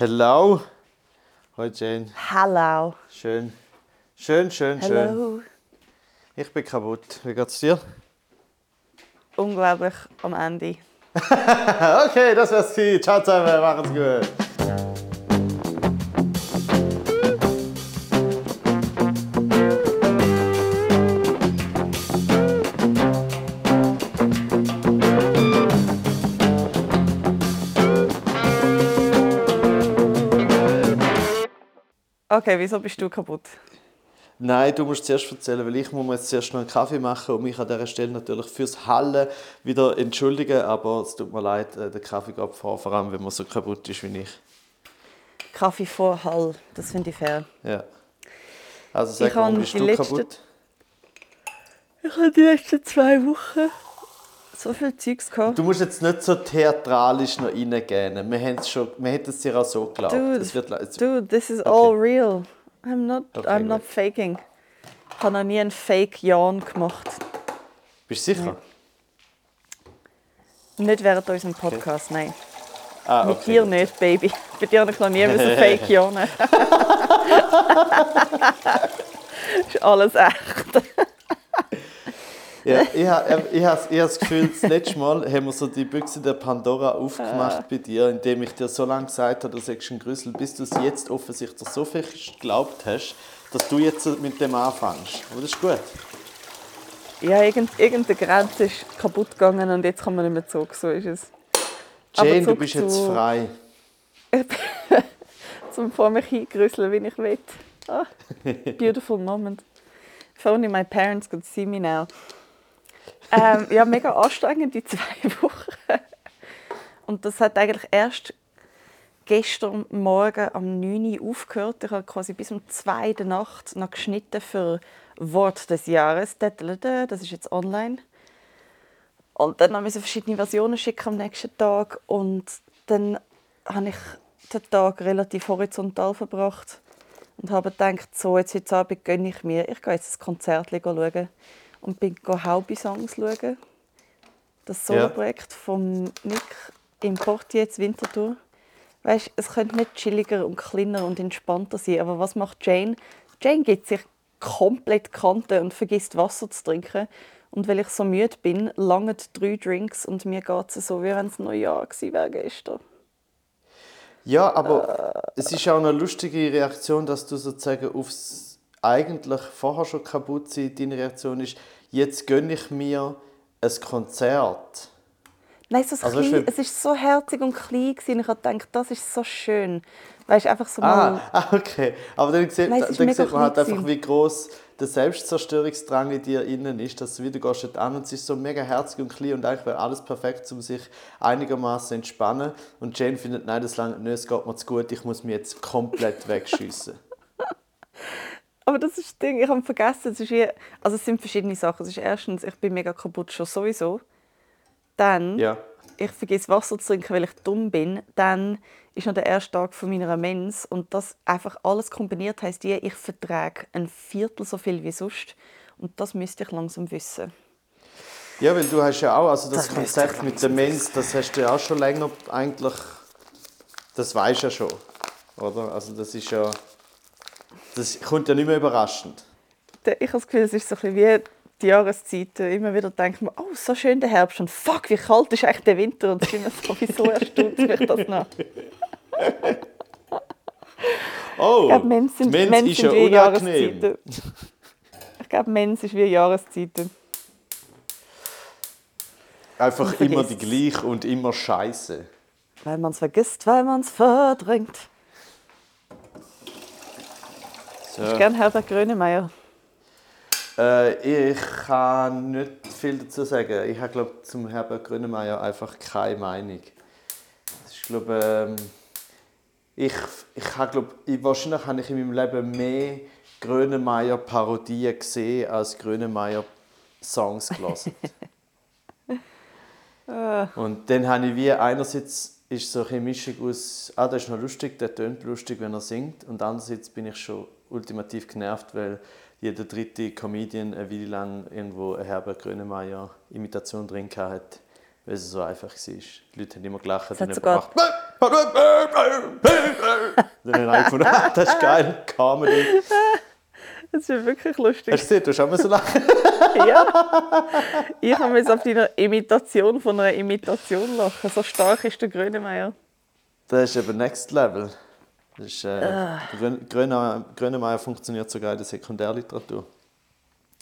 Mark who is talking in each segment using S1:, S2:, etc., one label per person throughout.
S1: Hello. Hoi Jane.
S2: Hello.
S1: Schön. Schön, schön, schön.
S2: Hello.
S1: Ich bin kaputt. Wie geht's dir?
S2: Unglaublich am Ende.
S1: okay, das gewesen. Ciao zusammen, machen's gut.
S2: Okay, wieso bist du kaputt?
S1: Nein, du musst zuerst erzählen, weil ich muss mir jetzt zuerst noch einen Kaffee machen und mich an dieser Stelle natürlich fürs Hallen wieder entschuldigen, aber es tut mir leid, äh, der Kaffee geht vor, vor allem wenn man so kaputt ist wie ich.
S2: Kaffee vor Hall, das finde ich fair.
S1: Ja. Also sag
S2: Ich
S1: mal,
S2: habe
S1: bist du
S2: letzte-
S1: kaputt?
S2: Ich habe die letzten zwei Wochen so viel Zeugs gehabt.
S1: Du musst jetzt nicht so theatralisch noch reingehen. Wir, haben es schon, wir hätten es dir auch so geglaubt.
S2: Dude,
S1: Es wird, es,
S2: Dude, this is all real. I'm not,
S1: Okay,
S2: I'm not faking. Ich habe noch nie einen Fake-Yawn gemacht.
S1: bist du sicher?
S2: Nicht während unserem Podcast, nein.
S1: Ah,
S2: Mit
S1: okay,
S2: dir
S1: gut.
S2: nicht, Baby. Bei dir habe ich noch nie müssen Fake yawnen. ist alles echt.
S1: Ja, ich habe ich hab, ich hab das Gefühl, das letzte Mal haben wir so die Büchse der Pandora aufgemacht bei dir, indem ich dir so lange gesagt habe, du sagst ein Grüssel, bis du es jetzt offensichtlich so fest geglaubt hast, dass du jetzt mit dem anfängst. Aber das ist gut.
S2: Ja, irgend, irgendeine Grenze ist kaputt gegangen und jetzt kann man nicht mehr zurück. So ist es.
S1: Jane, du bist jetzt frei.
S2: Zum vor mich hingrüsseln, wie ich will. Ah, beautiful moment. If only my parents could see me now. Ähm, ja, mega anstrengend die zwei Wochen. Und das hat eigentlich erst gestern Morgen am 9 Uhr aufgehört. Ich habe quasi bis um 2 Uhr Nacht noch geschnitten für Wort des Jahres. Das ist jetzt online. Und dann musste ich verschiedene Versionen schicken am nächsten Tag. Und dann habe ich den Tag relativ horizontal verbracht und habe gedacht, so, jetzt heute Abend gönne ich mir, ich gehe jetzt ein Konzert schauen und bin Haubi-Songs schauen. Das Soloprojekt von Nick im Portier zu Winterthur. Weißt, es könnte nicht chilliger und kleiner und entspannter sein, aber was macht Jane? Jane gibt sich komplett Kante und vergisst Wasser zu trinken. Und weil ich so müde bin, langen drei Drinks und mir geht es so, wie wenn es Neujahr gewesen wäre gestern.
S1: Ja, aber es ist auch eine lustige Reaktion, dass du sozusagen aufs eigentlich vorher schon kaputt sein, deine Reaktion ist, jetzt gönne ich mir ein Konzert.
S2: Nein, so
S1: Also,
S2: klein, es war so herzig und klein. Gewesen. Ich habe gedacht, das ist so schön. Weißt einfach so
S1: Ah,
S2: mal...
S1: ah, okay. Aber dann sieht,
S2: Nein,
S1: dann sieht man halt einfach, wie groß der Selbstzerstörungsdrang in dir innen ist, dass du wieder gehst an und es ist so mega herzig und klein und eigentlich wäre alles perfekt, um sich einigermaßen entspannen. Und Jane findet, nein, das lange nicht, es geht mir zu gut, ich muss mich jetzt komplett wegschiessen.
S2: Aber das ist das Ding, ich habe vergessen, es ist wie... Also es sind verschiedene Sachen. Es ist erstens, ich bin mega kaputt schon sowieso. Dann,
S1: Ja.
S2: ich vergesse Wasser zu trinken, weil ich dumm bin. Dann ist noch der erste Tag von meiner Mens und das einfach alles kombiniert heisst, je, ich vertrage ein Viertel so viel wie sonst. Und das müsste ich langsam wissen.
S1: Ja, weil du hast ja auch, also das,
S2: Das
S1: Konzept mit der Mens, das hast du ja auch schon länger eigentlich, das weißt du ja schon, oder? Also das ist ja, das kommt ja nicht mehr überraschend.
S2: Ich habe das Gefühl, es ist so ein bisschen wie die Jahreszeiten. Immer wieder denkt man, oh, so schön der Herbst und fuck, wie kalt ist eigentlich der Winter. Und ich bin mir sowieso erstaunt, mich das noch.
S1: Oh,
S2: Ich glaube, Mens sind,
S1: Mens
S2: Mens
S1: ist ja
S2: wie
S1: unangenehm.
S2: Jahreszeiten. Ich glaube, Mens ist wie Jahreszeiten.
S1: Einfach immer die gleiche und immer scheiße.
S2: Weil man es vergisst, weil man es verdrängt.
S1: So.
S2: Ich gerne Herbert Grönemeyer.
S1: Äh, ich kann nicht viel dazu sagen. Ich habe glaube zum Herbert Grönemeyer einfach keine Meinung. Das ist glaube ähm, ich ich habe glaube ich, wahrscheinlich habe ich in meinem Leben mehr Grönemeyer Parodien gesehen als Grönemeyer Songs gelesen. Und dann habe ich wie einerseits ist so eine Mischung aus, ah, das ist noch lustig, der tönt lustig, wenn er singt, und andererseits bin ich schon ultimativ genervt, weil jeder dritte Comedian eine Weile lang irgendwo eine Herbert Grönemeyer Imitation drin hat, weil es so einfach war. Die Leute haben immer gelacht und gemacht. dann habe ich gefunden, ah, das ist geil, Comedy.
S2: Das ist wirklich lustig.
S1: Hast du gesehen, du hast auch mal so lachen.
S2: ja. Ich habe jetzt auf deiner Imitation von einer Imitation lachen. So stark ist der Grönemeyer.
S1: Das ist eben Next Level. Das ist, äh,
S2: Ah.
S1: Grön- Gröne- Grönemeyer funktioniert sogar in der Sekundärliteratur.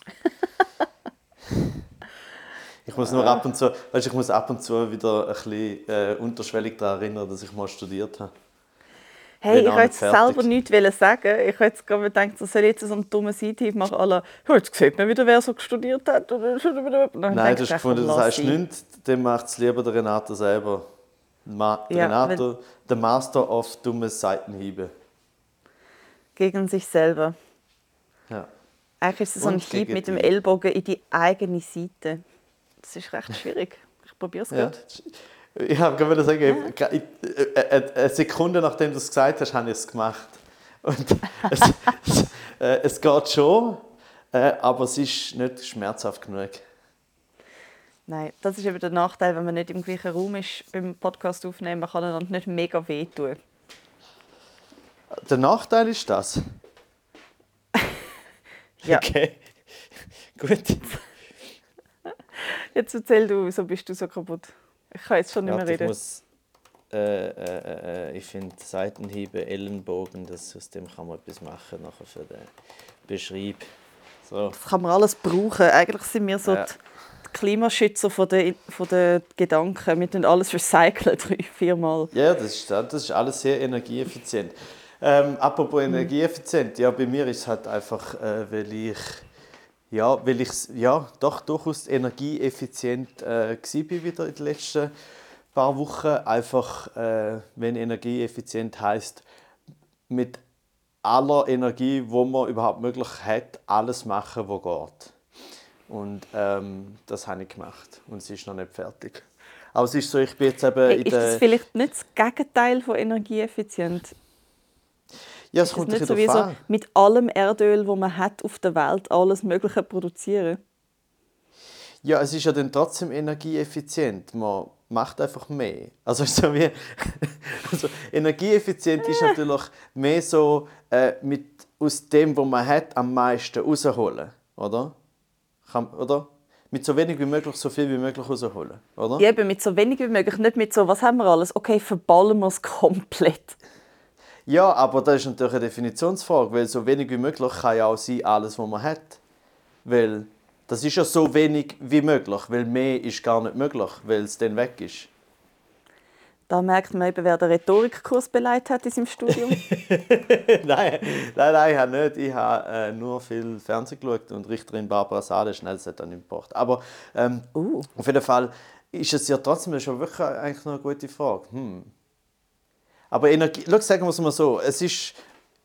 S1: Ich muss nur ab und zu, weißt, ich muss ab und zu wieder ein bisschen äh, unterschwellig daran erinnern, dass ich mal studiert habe.
S2: Hey, ich wollte
S1: nicht fertig.
S2: selber nichts wollen sagen. Ich jetzt gerade gedacht, so soll ich jetzt so einen dummen Seithieb machen. Alle, jetzt sieht man wieder, wer so studiert hat.
S1: Nein, du hast gefunden, das heißt nichts, dann macht es lieber der Renato selber. Ma
S2: Ja,
S1: Renato, der Master of dumme Seitenhiebe.
S2: Gegen sich selber.
S1: Ja.
S2: Eigentlich ist es so ein Hieb mit dem. Ellbogen in die eigene Seite. Das ist recht schwierig. Ich probiere es
S1: Ja.
S2: gerade.
S1: Ich habe gerade sagen, ich- ich- äh, eine Sekunde nachdem du es gesagt hast, habe ich es gemacht. Und es, es, äh, es geht schon, äh, aber es ist nicht schmerzhaft genug.
S2: Nein, das ist eben der Nachteil, wenn man nicht im gleichen Raum ist beim Podcast aufnehmen. Man kann einander nicht mega wehtun.
S1: Der Nachteil ist das.
S2: Ja.
S1: Okay. Gut.
S2: Jetzt erzähl du, wieso bist du so kaputt? Ich kann jetzt schon nicht mehr
S1: Warte, ich
S2: reden.
S1: muss. Äh, äh, äh, ich finde Seitenhiebe, Ellenbogen, das, aus dem kann man etwas machen nachher für den Beschreib. So.
S2: Das kann man alles brauchen. Eigentlich sind wir so
S1: Ja.
S2: die Klimaschützer von den, von den Gedanken. Wir tun alles recyceln, drei, viermal.
S1: Ja, das ist, das ist alles sehr energieeffizient. Ähm, apropos energieeffizient, ja, bei mir ist es halt einfach, äh, weil ich ja, weil ich ja doch durchaus energieeffizient äh, bin wieder in den letzten paar Wochen. Einfach, äh, wenn energieeffizient heißt, mit aller Energie, wo man überhaupt möglich hat, alles machen, was geht. Und ähm, das habe ich gemacht und es ist noch nicht fertig. Aber es ist so, ich bin jetzt eben
S2: Hey, ist das vielleicht nicht das Gegenteil von energieeffizient?
S1: Ja, es
S2: Ist
S1: kommt
S2: es nicht so wie so mit allem Erdöl, das man hat auf der Welt, alles Mögliche produzieren?
S1: Ja, es ist ja dann trotzdem energieeffizient. Man macht einfach mehr. Also, so wie, also energieeffizient ist natürlich mehr so äh, mit aus dem, was man hat, am meisten rausholen, oder? Kann, oder? Mit so wenig wie möglich so viel wie möglich rausholen, oder?
S2: Ja, eben mit so wenig wie möglich, nicht mit so, was haben wir alles? Okay, verballen wir es komplett.
S1: Ja, aber das ist natürlich eine Definitionsfrage, weil so wenig wie möglich kann ja auch sein, alles, was man hat. Weil das ist ja so wenig wie möglich, weil mehr ist gar nicht möglich, weil es dann weg ist.
S2: Da merkt man eben, wer den Rhetorikkurs beleidigt hat in seinem Studium.
S1: nein, nein, nein, ich habe nicht. Ich habe äh, nur viel Fernsehen geschaut und Richterin Barbara Sade, schnell, hat dann nicht gebracht. Aber ähm,
S2: Uh.
S1: auf jeden Fall ist es ja trotzdem schon wirklich eigentlich noch eine gute Frage. Hm. Aber Energie, schau, sagen wir es mal so, es ist,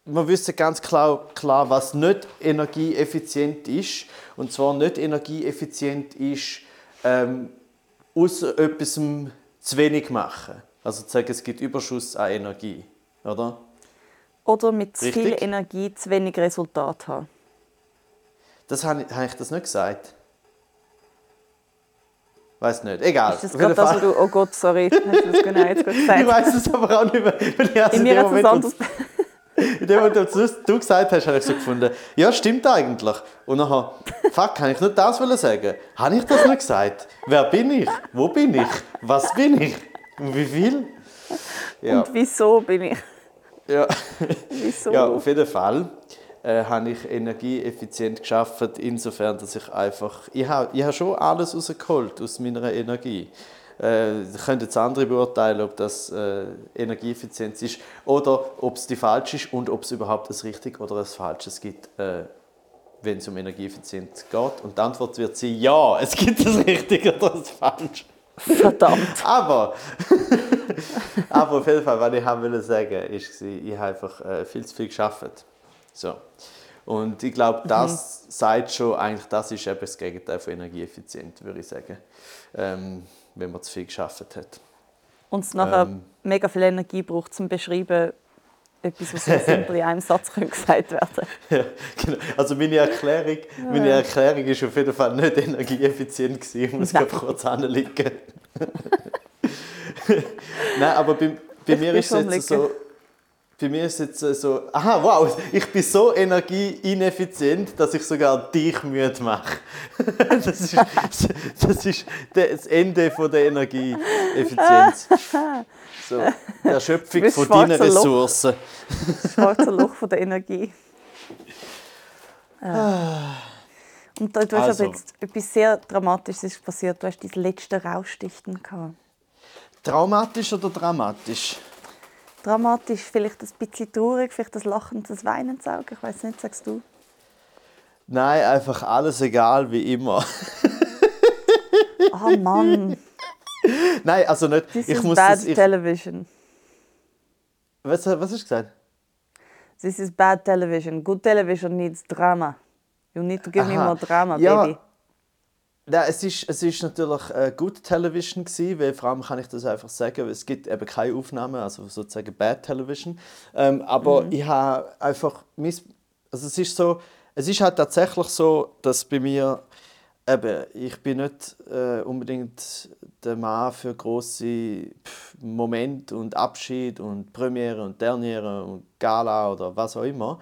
S1: wir wissen ganz klar, klar, was nicht energieeffizient ist. Und zwar nicht energieeffizient ist, ähm, aus etwas zu wenig machen. Also zu sagen, es gibt Überschuss an Energie. Oder?
S2: Oder mit zu viel. Energie zu wenig Resultat haben.
S1: Das habe ich, habe ich das nicht gesagt? Weiß nicht. Egal.
S2: Ist das gerade das, wo du... Oh Gott, sorry, hast du das genau jetzt gerade
S1: Ich
S2: gesagt?
S1: weiß es aber auch nicht mehr. Weil ich also
S2: In mir
S1: Moment, in dem Moment, wo du gesagt hast, habe ich so gefunden, ja, stimmt eigentlich. Und nachher, fuck, kann ich nicht das wollen sagen? Habe ich das nicht gesagt? Wer bin ich? Wo bin ich? Was bin ich? Und wie viel? Ja,
S2: Und wieso bin ich...
S1: ja.
S2: Wieso?
S1: Ja, auf jeden Fall äh, habe ich energieeffizient geschafft, insofern, dass ich einfach, ich habe, ich habe schon alles rausgeholt aus meiner Energie. Äh, ich könnte jetzt andere beurteilen, ob das äh, Energieeffizienz ist oder ob es die falsche ist und ob es überhaupt ein richtig oder ein falsches gibt, äh, wenn es um Energieeffizienz geht. Und die Antwort wird sein, ja, es gibt das Richtige oder das Falsche.
S2: Verdammt.
S1: Aber, aber auf jeden Fall, was ich haben wollte sagen, ist, ich habe einfach äh, viel zu viel geschafft. So. Und ich glaube, das sagt schon, eigentlich, das ist eben das Gegenteil von energieeffizient, würde ich sagen. Ähm, wenn man zu viel geschafft hat.
S2: Und es nachher
S1: Ähm.
S2: mega viel Energie braucht, zum beschreiben, etwas, was so simpel in einem Satz könnte gesagt werden
S1: Ja, genau. Also meine Erklärung, meine Erklärung ist auf jeden Fall nicht energieeffizient gewesen. Ich muss
S2: Nein.
S1: gerade kurz anliegen. Nein, aber bei, bei mir ist es jetzt so, bei mir ist es jetzt so, aha, wow, ich bin so energieineffizient, dass ich sogar dich müde mache. das, ist, das ist das Ende von der Energieeffizienz. So, die Erschöpfung von deinen Ressourcen.
S2: Das schwarze Loch von der Energie. Ah. Und du hast also. aber jetzt etwas sehr Dramatisches passiert. Du hast dein letzte Rauschdichten gehabt.
S1: Traumatisch oder dramatisch?
S2: dramatisch, vielleicht ein bisschen traurig, vielleicht das Lachen, das Weinen Auge. Ich weiß nicht, sagst du?
S1: Nein, einfach alles egal wie immer.
S2: Ah oh Mann.
S1: Nein, also nicht.
S2: This
S1: ich
S2: is
S1: muss
S2: bad
S1: das, ich,
S2: television.
S1: Was, was hast du gesagt?
S2: This is bad television. Good television needs drama. You need to give Aha. me more drama, ja, baby.
S1: Ja, es ist, es ist natürlich äh, Good Television gewesen, weil vor allem kann ich das einfach sagen, es gibt eben keine Aufnahmen, also sozusagen Bad Television. Ähm, aber mhm. ich habe einfach, also es ist so, es ist halt tatsächlich so, dass bei mir eben, ich bin nicht äh, unbedingt der Mann für große Momente und Abschied und Premiere und Derniere und Gala oder was auch immer.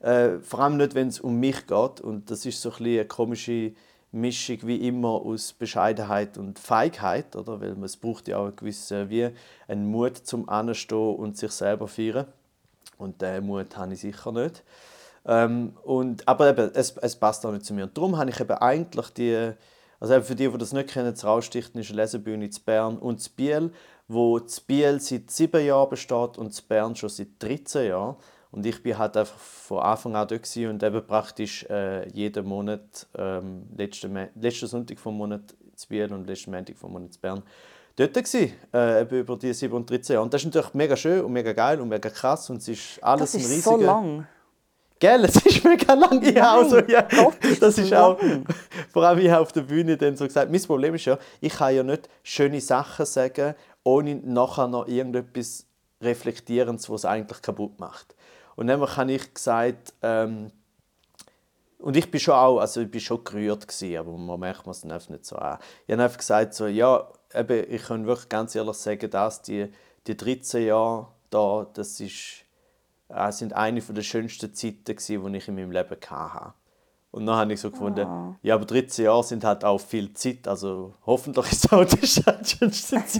S1: Äh, vor allem nicht, wenn es um mich geht und das ist so ein eine komische Mischung wie immer aus Bescheidenheit und Feigheit, oder? Weil es braucht ja auch einen gewissen wie einen Mut zum Anstehen und sich selber feiern. Und diesen Mut habe ich sicher nicht. Ähm, und, aber eben, es, es passt auch nicht zu mir. Und darum habe ich eben eigentlich die, also eben für die, die das nicht kennen, das Raustichten ist eine Lesebühne in Bern und in Biel, wo in Biel seit sieben Jahren besteht und in Bern schon seit 13 Jahren. Und ich bin halt einfach von Anfang an dort und eben praktisch äh, jeden Monat, ähm, letzten, letzten Sonntag vom Monat in Biel und letzten Montag vom Monat in Bern, dort gewesen, äh, über die 7 und 13 Jahre. Und das ist natürlich mega schön und mega geil und mega krass und es ist alles
S2: das
S1: ist ein
S2: riesiger... so lang.
S1: Gell, es ist mega lang. Ich auch so, ja. Das ist auch, vor allem ich auf der Bühne dann so gesagt, mein Problem ist ja, ich kann ja nicht schöne Sachen sagen, ohne nachher noch irgendetwas Reflektierendes, was es eigentlich kaputt macht. Und dann habe ich gesagt, ähm, und ich bin schon auch, also ich bin schon gerührt gewesen, aber man merkt es dann nicht so an. Ich habe einfach gesagt, so, ja, eben, ich kann wirklich ganz ehrlich sagen, dass die, die 13 Jahre da, das ist, äh, sind eine der schönsten Zeiten gewesen, die ich in meinem Leben hatte. Und dann habe ich so gefunden, oh. ja, aber 13 Jahre sind halt auch viel Zeit, also hoffentlich ist es auch die schönste Zeit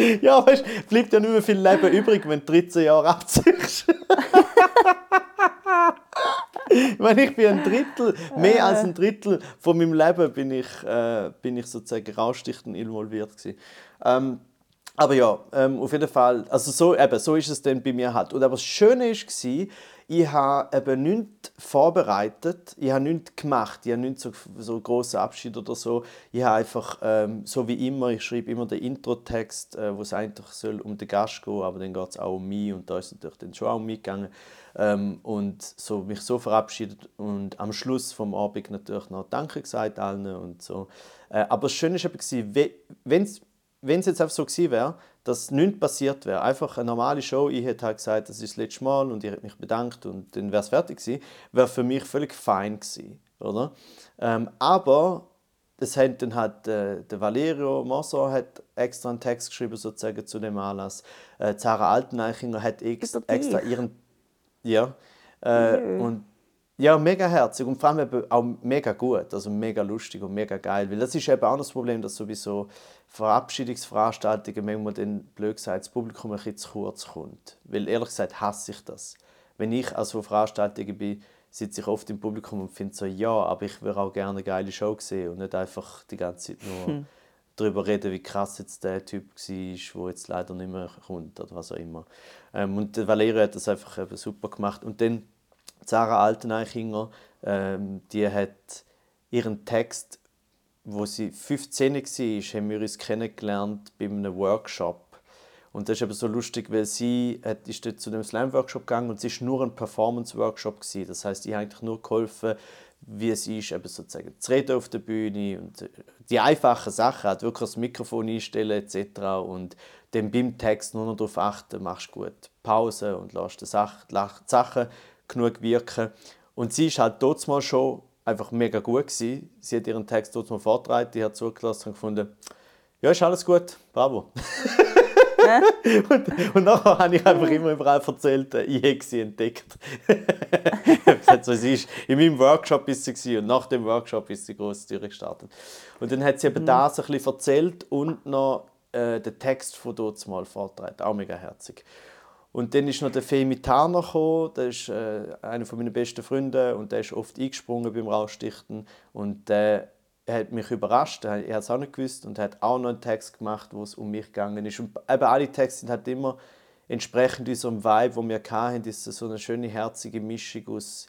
S1: ja, weißt du, bleibt ja nicht mehr viel Leben übrig, wenn du 13 Jahre abziehst. meine, ich bin ein Drittel, mehr als ein Drittel von meinem Leben bin ich, äh, bin ich sozusagen rausstichtend involviert gewesen. Ähm, aber ja, ähm, auf jeden Fall, also so, eben, so ist es dann bei mir halt. Und aber das Schöne war, ich habe eben nichts vorbereitet, ich habe nichts gemacht, ich habe nicht so, so grossen Abschied oder so. Ich habe einfach, ähm, so wie immer, ich schreibe immer den Intro-Text, äh, wo es eigentlich soll um den Gast gehen aber dann geht es auch um mich und da ist es natürlich dann schon auch um mich gegangen. Ähm, und so, mich so verabschiedet und am Schluss vom Abend natürlich noch Danke gesagt allen und so. Äh, aber das Schöne war wenn es jetzt einfach so gewesen wäre, dass nichts passiert wäre. Einfach eine normale Show. Ich hätte halt gesagt, das ist das letzte Mal und ich hätte mich bedankt und dann wäre es fertig gewesen. Wäre für mich völlig fein gewesen, oder? Ähm, aber das hat dann halt äh, der Valerio Mosso hat extra einen Text geschrieben sozusagen zu dem Anlass. Äh, Zara Alteneichinger hat ex extra ihren ja äh, mhm. und ja, mega herzig und vor allem auch mega gut, also mega lustig und mega geil. Weil das ist eben auch das Problem, dass sowieso Verabschiedungsveranstaltungen manchmal dann, blöd gesagt, das Publikum ein bisschen zu kurz kommt. Weil ehrlich gesagt hasse ich das. Wenn ich also Veranstaltungen bin, sitze ich oft im Publikum und finde so, ja, aber ich würde auch gerne eine geile Show sehen und nicht einfach die ganze Zeit nur hm. darüber reden, wie krass jetzt der Typ war, der jetzt leider nicht mehr kommt oder was auch immer. Ähm, und Valerio hat das einfach eben super gemacht. Und dann Sarah Alteneichinger, ähm, die hat ihren Text, wo sie 15 war, haben wir uns kennengelernt bei einem Workshop. Und das ist aber so lustig, weil sie hat, ist dort zu dem Slam-Workshop gegangen und es war nur ein Performance-Workshop. Das heißt, ich habe eigentlich nur geholfen, wie es ist, eben sozusagen zu reden auf der Bühne und die einfachen Sachen, halt wirklich das Mikrofon einstellen etc. Und dann beim Text nur noch darauf achten, machst gut Pause und lässt die Sachen genug wirken. Und sie ist halt dort mal schon einfach mega gut gewesen. Sie hat ihren Text dort mal vorgetragen, die hat zugelassen und gefunden, ja, ist alles gut, bravo. und, und nachher habe ich einfach immer überall erzählt, äh, ich hätte sie entdeckt. ich habe gesagt, so, sie ist in meinem Workshop ist sie und nach dem Workshop ist sie groß durchgestartet. Und dann hat sie eben mhm. das ein bisschen erzählt und noch äh, den Text von dort mal vortragen. Auch mega herzig. Und dann ist noch der Femi Tarner gekommen, der ist äh, einer meiner besten Freunde und der ist oft eingesprungen beim Rausstichten und der hat mich überrascht, er hat es auch nicht gewusst und hat auch noch einen Text gemacht, wo es um mich gegangen ist. Und eben alle Texte sind halt immer entsprechend unserem Vibe, wo wir hatten, ist so eine schöne, herzige Mischung aus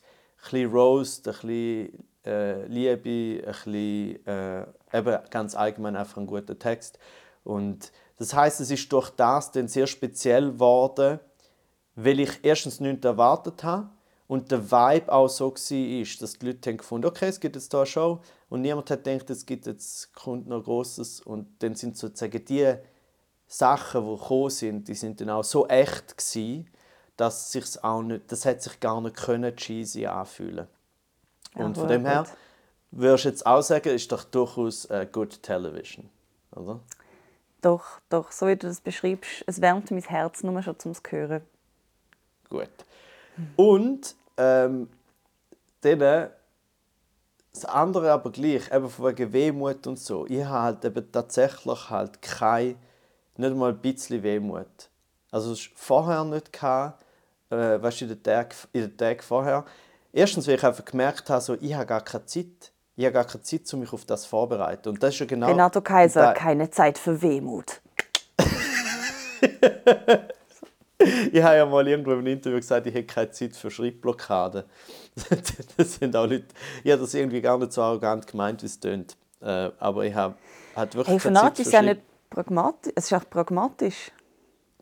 S1: ein Roast, ein bisschen äh, Liebe, ein bisschen, äh, eben ganz allgemein einfach ein guter Text. Und das heißt, es ist durch das dann sehr speziell geworden, weil ich erstens nichts erwartet habe und der Vibe auch so war, dass die Leute haben gefunden okay, es gibt jetzt hier eine Show und niemand hat gedacht, es gibt jetzt kommt noch Grosses und dann sind sozusagen die Sachen, die gekommen sind, die sind dann auch so echt gewesen, dass sich's auch nicht, das hat sich gar nicht können cheesy anfühlen. Und ja, von dem her würdest du jetzt auch sagen, ist doch durchaus äh, good Television, oder?
S2: Doch, doch, so wie du das beschreibst, es wärmt mein Herz nur schon zum Hören.
S1: Gut. Und ähm, dann das andere aber gleich, eben von wegen Wehmut und so. Ich habe halt eben tatsächlich halt kein, nicht mal ein bisschen Wehmut. Also es vorher nicht gehabt, äh, weißt du, in den Tagen in den Tag vorher. Erstens, weil ich einfach gemerkt habe, so, ich habe gar keine Zeit. Ich habe gar keine Zeit, um mich auf das vorzubereiten. Und das ist ja genau...
S2: Renato Kaiser, keine Zeit für Wehmut.
S1: ich habe ja mal irgendwo im Interview gesagt, ich hätte keine Zeit für Schreibblockade. das sind auch Leute, ich habe das irgendwie gar nicht so arrogant gemeint, wie es tönt. Äh, aber ich habe halt wirklich
S2: hey, keine Zeit für ist ja nicht pragmatisch, es ist auch pragmatisch.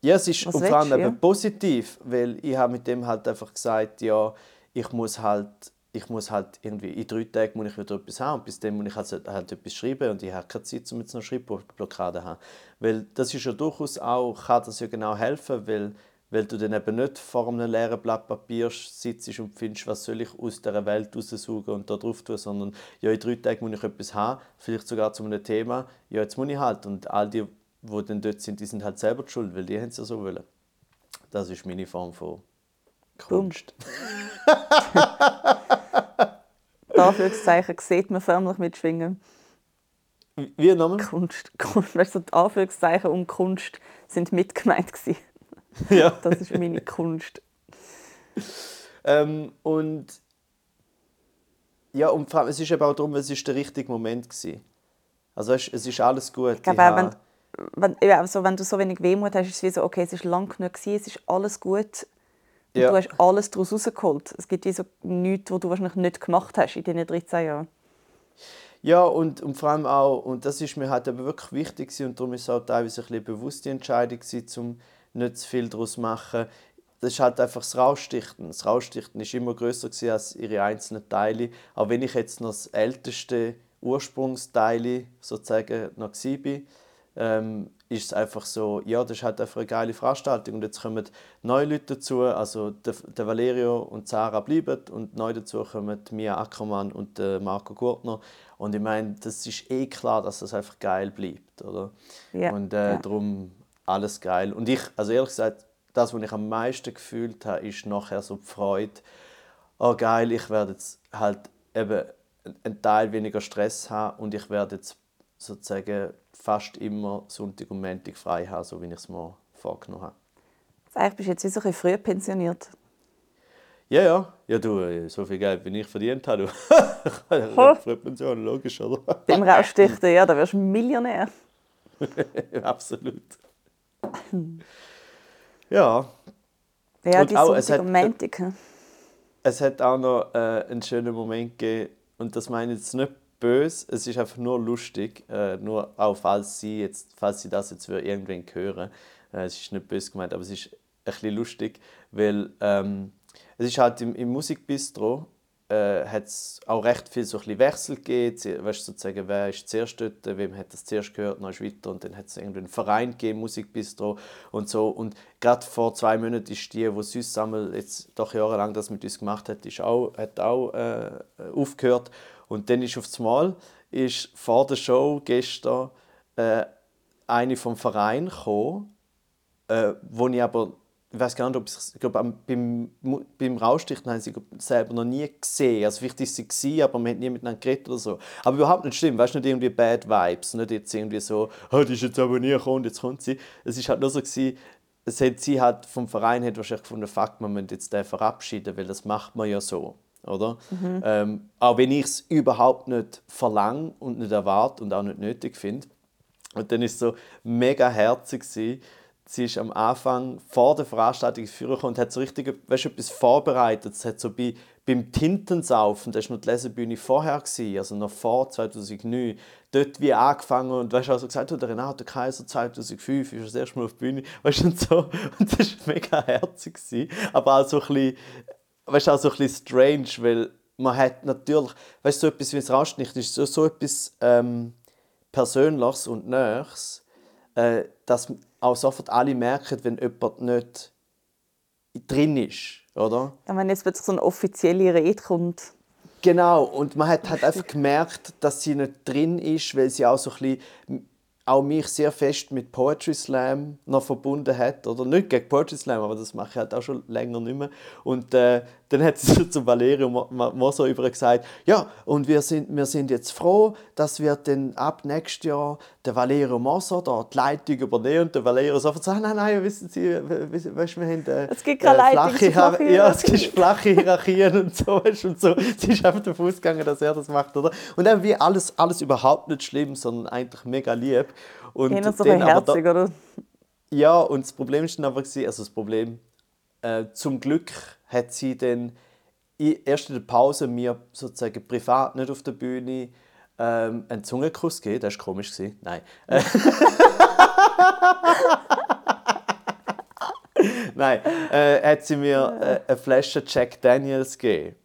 S1: Ja, es ist vor allem ja? positiv, weil ich habe mit dem halt einfach gesagt, ja, ich muss halt ich muss halt irgendwie in drei Tagen muss ich wieder etwas haben und bis dann muss ich halt, halt etwas schreiben und ich habe keine Zeit, um jetzt eine Schreibblockade zu haben. Weil das ist ja durchaus auch, kann das ja genau helfen, weil weil du dann eben nicht vor einem leeren Blatt Papier sitzt und findest, was soll ich aus dieser Welt raussaugen und da drauf tun, sondern ja, in drei Tagen muss ich etwas haben, vielleicht sogar zu einem Thema, ja, jetzt muss ich halt. Und all die, die dann dort sind, die sind halt selber die schuld, weil die haben es ja so wollen. Das ist meine Form von Kunst.
S2: Anführungszeichen sieht man förmlich mitschwingen.
S1: Wie nochmal?
S2: Kunst. Kunst. Weißt du, die Anführungszeichen um Kunst sind mitgemeint gewesen.
S1: Ja.
S2: Das ist meine Kunst.
S1: ähm, und ja, und vor allem, es ist eben auch darum, es ist der richtige Moment gewesen. Also es, es ist alles gut.
S2: Ich glaube, wenn, wenn, also, wenn du so wenig Wehmut hast, ist es wie so, okay, es ist lang genug gewesen, es ist alles gut. Und ja. du hast alles daraus rausgeholt. Es gibt wie so nichts, was du wahrscheinlich nicht gemacht hast in diesen 13 Jahren.
S1: Ja, und, und vor allem auch, und das ist mir halt eben wirklich wichtig und darum ist es auch teilweise ein bisschen bewusste Entscheidung gewesen, um nicht zu viel daraus machen. Das ist halt einfach das Rausstichten. Das Rausstichten ist immer größer als ihre einzelnen Teile. Auch wenn ich jetzt noch das älteste Ursprungsteil sozusagen noch war, ähm, ist es einfach so, ja, das ist halt einfach eine geile Veranstaltung. Und jetzt kommen neue Leute dazu, also der, der Valerio und Sarah bleiben und neu dazu kommen Mia Ackermann und der Marco Gurtner. Und ich meine, das ist eh klar, dass das einfach geil bleibt, oder? Ja. Und äh, ja. darum alles geil. Und ich, also ehrlich gesagt, das, was ich am meisten gefühlt habe, ist nachher so die Freude, oh geil, ich werde jetzt halt eben einen Teil weniger Stress haben und ich werde jetzt sozusagen fast immer Sonntag und Montag frei haben, so wie ich es mir vorgenommen habe.
S2: Eigentlich bist du jetzt wie so ein früh pensioniert.
S1: Ja, ja. Ja, du, so viel Geld, wie ich verdient habe. Du. Frühpension, logisch, oder?
S2: Beim Raustichten, ja, da wirst du Millionär.
S1: Absolut. Ja.
S2: Ja, und die auch, es hat, Romantik.
S1: Es hat auch noch äh, einen schönen Moment gegeben, und das meine ich jetzt nicht böse, es ist einfach nur lustig, äh, nur auch falls Sie, jetzt, falls Sie das jetzt für irgendwen hören, äh, es ist nicht böse gemeint, aber es ist ein bisschen lustig, weil ähm, es ist halt im, im Musikbistro äh, hat es auch recht viel so ein Wechsel gegeben. Weißt, sozusagen, wer ist zuerst dort, wem hat das zuerst gehört, dann ist weiter und dann hat es irgendwie einen Verein gegeben, Musikbistro und so. Und gerade vor zwei Monaten ist die, die einmal jetzt doch jahrelang das mit uns gemacht hat, ist auch, hat auch äh, aufgehört. Und dann ist aufs Mal ist vor der Show gestern äh, eine vom Verein gekommen äh, wo ich aber ich weiß gar nicht, ob ich, ich glaube, beim, beim Raustichten haben sie selber noch nie gesehen. Also vielleicht ist sie gewesen, aber man hat nie miteinander geredet oder so. Aber überhaupt nicht schlimm, weißt du, nicht irgendwie Bad Vibes, nicht jetzt irgendwie so, oh, die ist jetzt aber nie gekommen jetzt kommt sie. Es ist halt nur so gewesen, es hat, sie hat vom Verein hat wahrscheinlich gefunden, fuck, man müssen jetzt den verabschieden, weil das macht man ja so, oder? Mhm. Ähm, auch wenn ich es überhaupt nicht verlange und nicht erwarte und auch nicht nötig finde. Und dann ist es so mega herzig gewesen, sie ist am Anfang vor der Veranstaltung führen und hat so richtig weißt, etwas vorbereitet. Es hat so bei, beim Tintensaufen, das war noch die Lesebühne vorher, gewesen, also noch vor 2009, dort wie angefangen und weißt, also gesagt, der Renato Kaiser 2005 ist das erste Mal auf der Bühne, weißt, und so. Und das war mega herzig. Gewesen. Aber auch so ein bisschen, weißt, auch so ein bisschen strange, weil man hat natürlich, weißt, so etwas wie es Rastnicht ist, so, so etwas ähm, Persönliches und Nächstes, äh, dass auch sofort alle merken, wenn jemand nicht drin ist, oder?
S2: Ja, wenn jetzt plötzlich so eine offizielle Rede kommt.
S1: Genau, und man hat halt einfach gemerkt, dass sie nicht drin ist, weil sie auch so ein bisschen auch mich sehr fest mit Poetry Slam noch verbunden hat. Oder nicht gegen Poetry Slam, aber das mache ich halt auch schon länger nicht mehr. Und äh, dann hat sie zu Valerio Moser über gesagt, ja, und wir sind, wir sind jetzt froh, dass wir dann ab nächstes Jahr der Valerio Moser da die Leitung übernehmen und der Valerio sofort sagt, nein, nein, wissen Sie, weißt, wir haben äh,
S2: es gibt keine äh, flache,
S1: flache Ja, es gibt flache Hierarchien und so, weißt, und so. Sie ist einfach davon ausgegangen, dass er das macht, oder? Und dann wie alles, alles überhaupt nicht schlimm, sondern eigentlich mega lieb.
S2: Und Eher so herzig, da, oder?
S1: Ja, und das Problem ist dann aber, also das Problem, äh, zum Glück hat sie dann erst in der Pause mir sozusagen privat nicht auf der Bühne ähm, einen Zungenkuss gegeben. Das war komisch. Nein. Nein, äh, hat sie mir äh, eine Flasche Jack Daniels gegeben.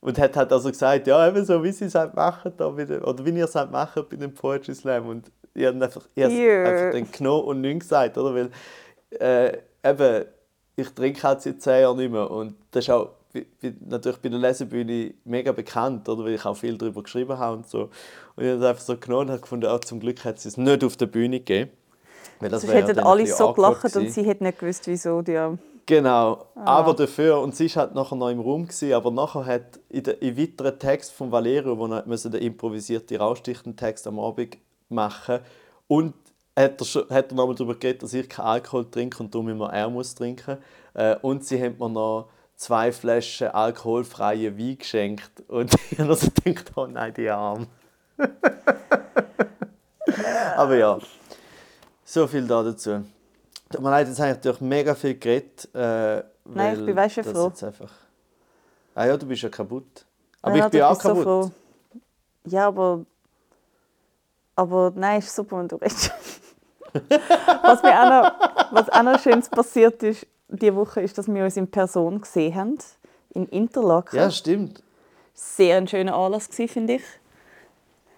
S1: Und hat halt also gesagt, ja, eben so, wie sie es halt machen, da dem, oder wie ihr es halt macht bei dem Poetry Slam. Und ich habe einfach, ich einfach den genommen und nichts gesagt, oder? Weil, äh, eben, ich trinke halt seit zehn Jahren nicht mehr. Und das ist auch natürlich bei der Lesebühne mega bekannt, oder? weil ich auch viel darüber geschrieben habe und so. Und ich habe es einfach so genommen und habe gefunden, auch zum Glück hat sie es nicht auf der Bühne gegeben.
S2: Weil das hätten ja alle so gelacht und sie hätte nicht gewusst, wieso die...
S1: Genau, ah. aber dafür, und sie war halt nachher noch im Raum, gewesen, aber nachher hat in der im weiteren Text von Valerio, wo er den improvisierte Raustichten-Text am Abend machen und hat er, schon, hat er nochmal darüber geredet, dass ich keinen Alkohol trinke und darum immer er muss trinken. Äh, und sie haben mir noch zwei Flaschen alkoholfreie Wein geschenkt. Und ich habe also gedacht, oh nein, die Arm. Aber ja, so viel da dazu. Tut mir leid, jetzt habe ich natürlich mega viel geredet. Äh,
S2: nein, ich bin weißt du froh. Jetzt einfach...
S1: Ah ja, du bist ja kaputt. Aber ja, ich bin auch kaputt. So
S2: ja, aber... Aber nein, ist super, wenn du redest. Was, mir auch noch, was auch noch Schönes passiert ist, diese Woche ist, dass wir uns in Person gesehen haben, in Interlaken.
S1: Ja, stimmt.
S2: Sehr ein schöner Anlass finde ich.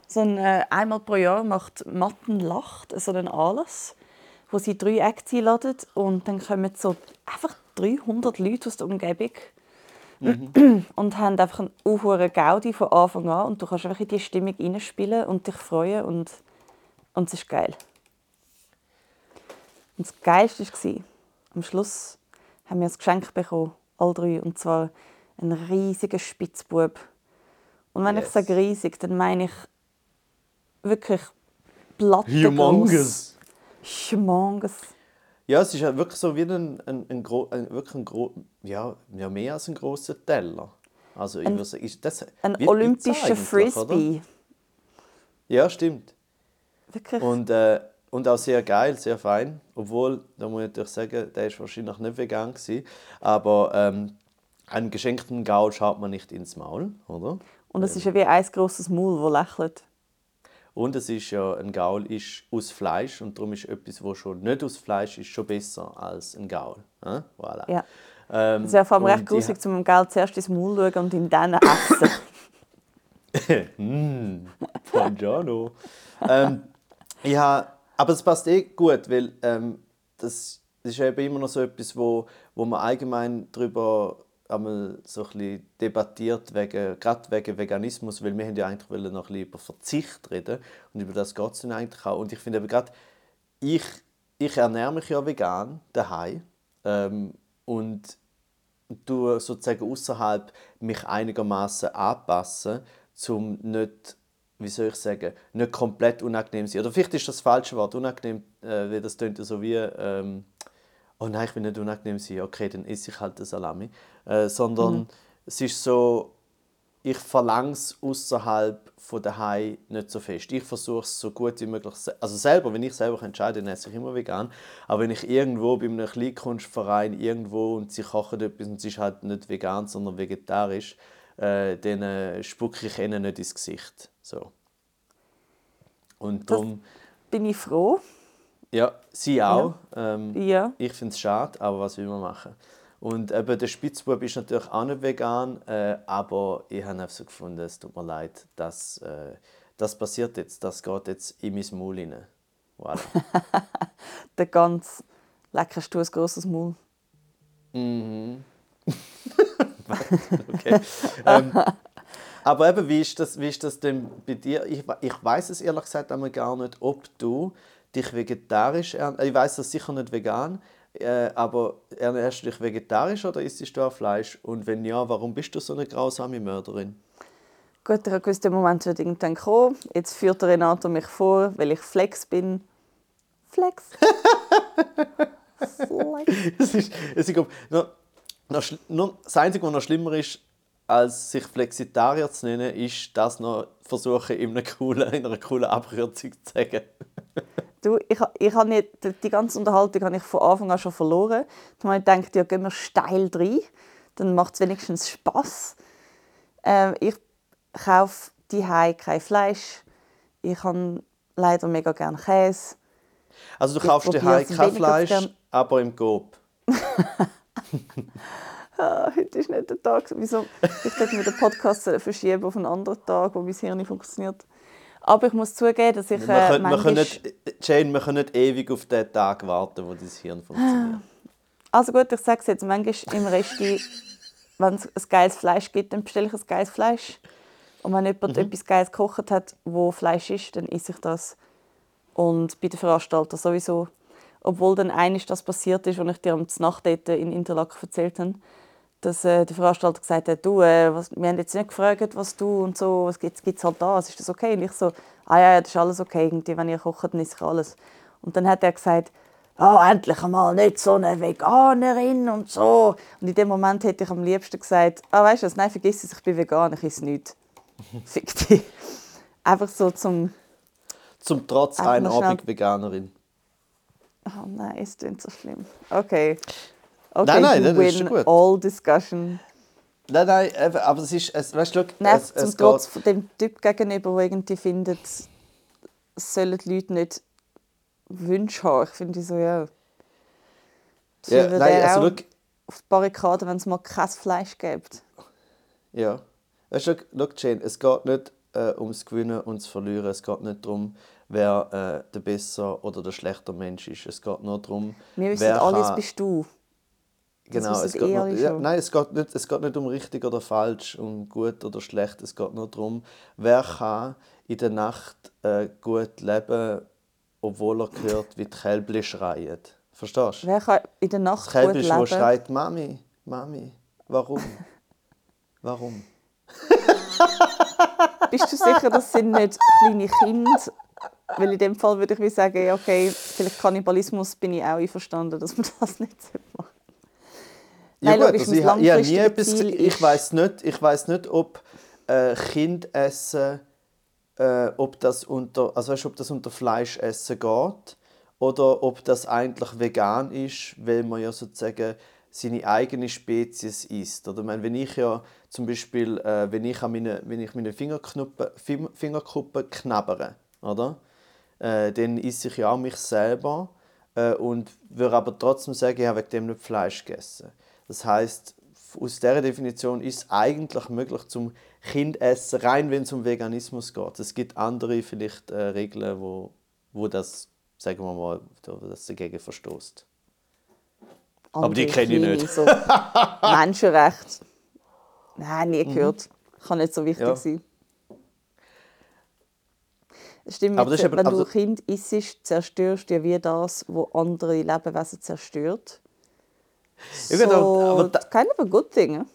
S2: So ein, äh, einmal pro Jahr macht Matten Lacht so einen Anlass, wo sie drei Acts einladen und dann kommen so einfach 300 Leute aus der Umgebung mhm. und haben einfach einen hohen Gaudi von Anfang an und du kannst einfach in die Stimmung hineinspielen und dich freuen und, und es ist geil. Und das Geilste war, am Schluss haben wir ein Geschenk bekommen, alle drei, und zwar einen riesigen Spitzbub. Und wenn yes. ich sage riesig, dann meine ich wirklich plattengroß. Humongous.
S1: Ja, es ist ja wirklich so wie ein, ein, ein, ein, wirklich ein gro ja, ja, mehr als ein großer Teller. Also, ein, ich sagen, ist das,
S2: ein olympischer Frisbee. Oder?
S1: Ja, stimmt.
S2: Wirklich.
S1: Und äh, und auch sehr geil, sehr fein. Obwohl, da muss ich natürlich sagen, der war wahrscheinlich nicht vegan. Gewesen. Aber ähm, einen geschenkten Gaul schaut man nicht ins Maul, oder?
S2: Und es ist ja wie ein großes Maul, das lächelt.
S1: Und es ist ja, ein Gaul ist aus Fleisch und darum ist etwas, was schon nicht aus Fleisch ist, schon besser als ein Gaul. Ja?
S2: Voilà. Ja. Ähm, es wäre vor allem recht gruselig, zum dem Gaul zuerst ins Maul schauen und ihn dann essen.
S1: mm, Buongiorno. ähm, ich habe aber es passt eh gut, weil ähm, das, ist eben immer noch so etwas, wo, wo man allgemein darüber einmal so ein debattiert, wegen, gerade wegen Veganismus, weil wir haben ja eigentlich noch ein über Verzicht reden und über das geht es dann eigentlich auch. Und ich finde eben gerade, ich, ich ernähre mich ja vegan daheim ähm, und du sozusagen außerhalb mich einigermaßen anpassen, zum nicht wie soll ich sagen, nicht komplett unangenehm sein. Oder vielleicht ist das, das falsche Wort, unangenehm, äh, weil das klingt so wie, ähm, oh nein, ich will nicht unangenehm sein, okay, dann esse ich halt das Salami. Äh, sondern mhm. es ist so, ich verlange es außerhalb von daheim nicht so fest. Ich versuche es so gut wie möglich, also selber, wenn ich selber entscheide, dann esse ich immer vegan. Aber wenn ich irgendwo bei einem Kleinkunstverein irgendwo und sie kochen etwas und es ist halt nicht vegan, sondern vegetarisch, äh, dann äh, spucke ich ihnen nicht ins Gesicht. So. Und darum...
S2: bin ich froh.
S1: Ja, sie auch.
S2: Ja. Ähm, ja.
S1: Ich finde es schade, aber was will man machen? Und eben, der Spitzbub ist natürlich auch nicht vegan, äh, aber ich habe einfach so gefunden, es tut mir leid, dass äh, das passiert jetzt, das geht jetzt in mein Maul rein. Voilà.
S2: der ganz leckerst du ein grosses Maul.
S1: Mhm. okay. ähm, aber eben, wie ist das, wie ist das denn bei dir? Ich, ich weiß es ehrlich gesagt einmal gar nicht, ob du dich vegetarisch ernährst. Ich weiß das sicher nicht vegan, äh, aber ernährst du dich vegetarisch oder isst du auch Fleisch? Und wenn ja, warum bist du so eine grausame Mörderin?
S2: Gut, ich wusste, der Moment wird irgendwann kommen. Jetzt führt Renato mich vor, weil ich Flex bin. Flex.
S1: Flex. es ist, es ist, noch, noch, noch, das Einzige, was noch schlimmer ist, als sich Flexitarier zu nennen, ist das noch versuchen, in einer coolen, in einer coolen Abkürzung zu sagen.
S2: Du, ich, ich habe nicht, die ganze Unterhaltung habe ich von Anfang an schon verloren. Dann habe ich gedacht, ja, gehen wir steil rein, dann macht es wenigstens Spass. Ähm, ich kaufe die kein Fleisch. Ich habe leider mega gerne Käse.
S1: Also du kaufst die kein Fleisch, aber im Coop.
S2: ah, heute ist nicht der Tag. Wieso? Ich könnte mir den Podcast verschieben auf einen anderen Tag, wo mein Hirn nicht funktioniert. Aber ich muss zugeben, dass ich. Äh,
S1: wir können, wir können nicht, Jane, wir können nicht ewig auf den Tag warten, wo dein Hirn funktioniert.
S2: Also gut, ich sage es jetzt. Manchmal im Resti, wenn es ein geiles Fleisch gibt, dann bestelle ich ein geiles Fleisch. Und wenn jemand mhm. etwas Geiles gekocht hat, wo Fleisch ist, dann esse ich das. Und bei den Veranstaltern sowieso. Obwohl dann eines das passiert ist, was ich dir am Nacht in Interlaken erzählt habe dass äh, der Veranstalter gesagt hat, du, äh, was, wir haben jetzt nicht gefragt, was du und so, was gibt es halt da, ist das okay? Und ich so, ah ja, das ist alles okay, irgendwie, wenn ihr kocht, dann ist alles. Und dann hat er gesagt, oh, endlich einmal nicht so eine Veganerin und so. Und in dem Moment hätte ich am liebsten gesagt, ah, weißt du was, nein, vergiss es, ich bin vegan, ich esse nichts. Fick dich. Einfach so zum...
S1: Zum Trotz einer Abend Veganerin.
S2: Oh nein, es klingt so schlimm. Okay.
S1: Okay, nein, nein, das ist gut.
S2: all discussion.
S1: Nein, nein, aber es ist, es, weißt du,
S2: nein, es, es zum Trotz von dem Typ gegenüber, der irgendwie findet, sollen die Leute nicht Wünsche haben. Ich finde so, ja.
S1: Ja, nein, also
S2: look, auf die Barrikaden, wenn es mal kein Fleisch gibt.
S1: Ja. Weißt du, look, Jane, es geht nicht äh, ums Gewinnen und das Verlieren. Es geht nicht darum, wer äh, der besser oder der schlechter Mensch ist. Es geht nur darum,
S2: Wir wissen, wer alles kann... bist du.
S1: Genau, es geht, nur, ja, nein, es geht, nicht, es geht nicht um richtig oder falsch, um gut oder schlecht. Es geht nur darum, wer kann in der Nacht äh, gut leben, obwohl er hört, wie die Kälbchen schreien. Verstehst
S2: du? Wer kann in der Nacht
S1: das Kälbchen,
S2: gut leben?
S1: Das schreit, Mami, Mami, warum? warum?
S2: Bist du sicher, das sind nicht kleine Kinder? Weil in dem Fall würde ich sagen, okay, vielleicht Kannibalismus bin ich auch einverstanden, dass man das nicht machen
S1: ja, gut, also ich, ich, nie etwas, ich weiß nicht, ich weiß nicht, ob äh, Kindessen, äh, ob das unter, also weißt, ob das unter Fleischessen geht oder ob das eigentlich vegan ist, weil man ja sozusagen seine eigene Spezies isst. Oder meine, wenn ich ja zum Beispiel, äh, wenn ich an meine, wenn ich meine Fingerkuppen knabbere, oder? Äh, dann esse ich ja auch mich selber äh, und würde aber trotzdem sagen, ich habe wegen dem nicht Fleisch gegessen. Das heißt, aus dieser Definition ist es eigentlich möglich zum Kind essen, rein wenn es um Veganismus geht. Es gibt andere vielleicht äh, Regeln, wo, wo das, sagen wir mal, das dagegen verstößt. Aber die kenne ich nicht. So
S2: Menschenrecht. Nein, nie mhm. gehört. Mhm. Kann nicht so wichtig ja. sein. Stimmt,
S1: Aber das ist
S2: wenn
S1: eben-
S2: du
S1: also-
S2: Kind isst, zerstörst du ja wie das, was andere Lebewesen zerstört.
S1: Ja, gut, aber-
S2: so,
S1: da-
S2: kind of a good thing.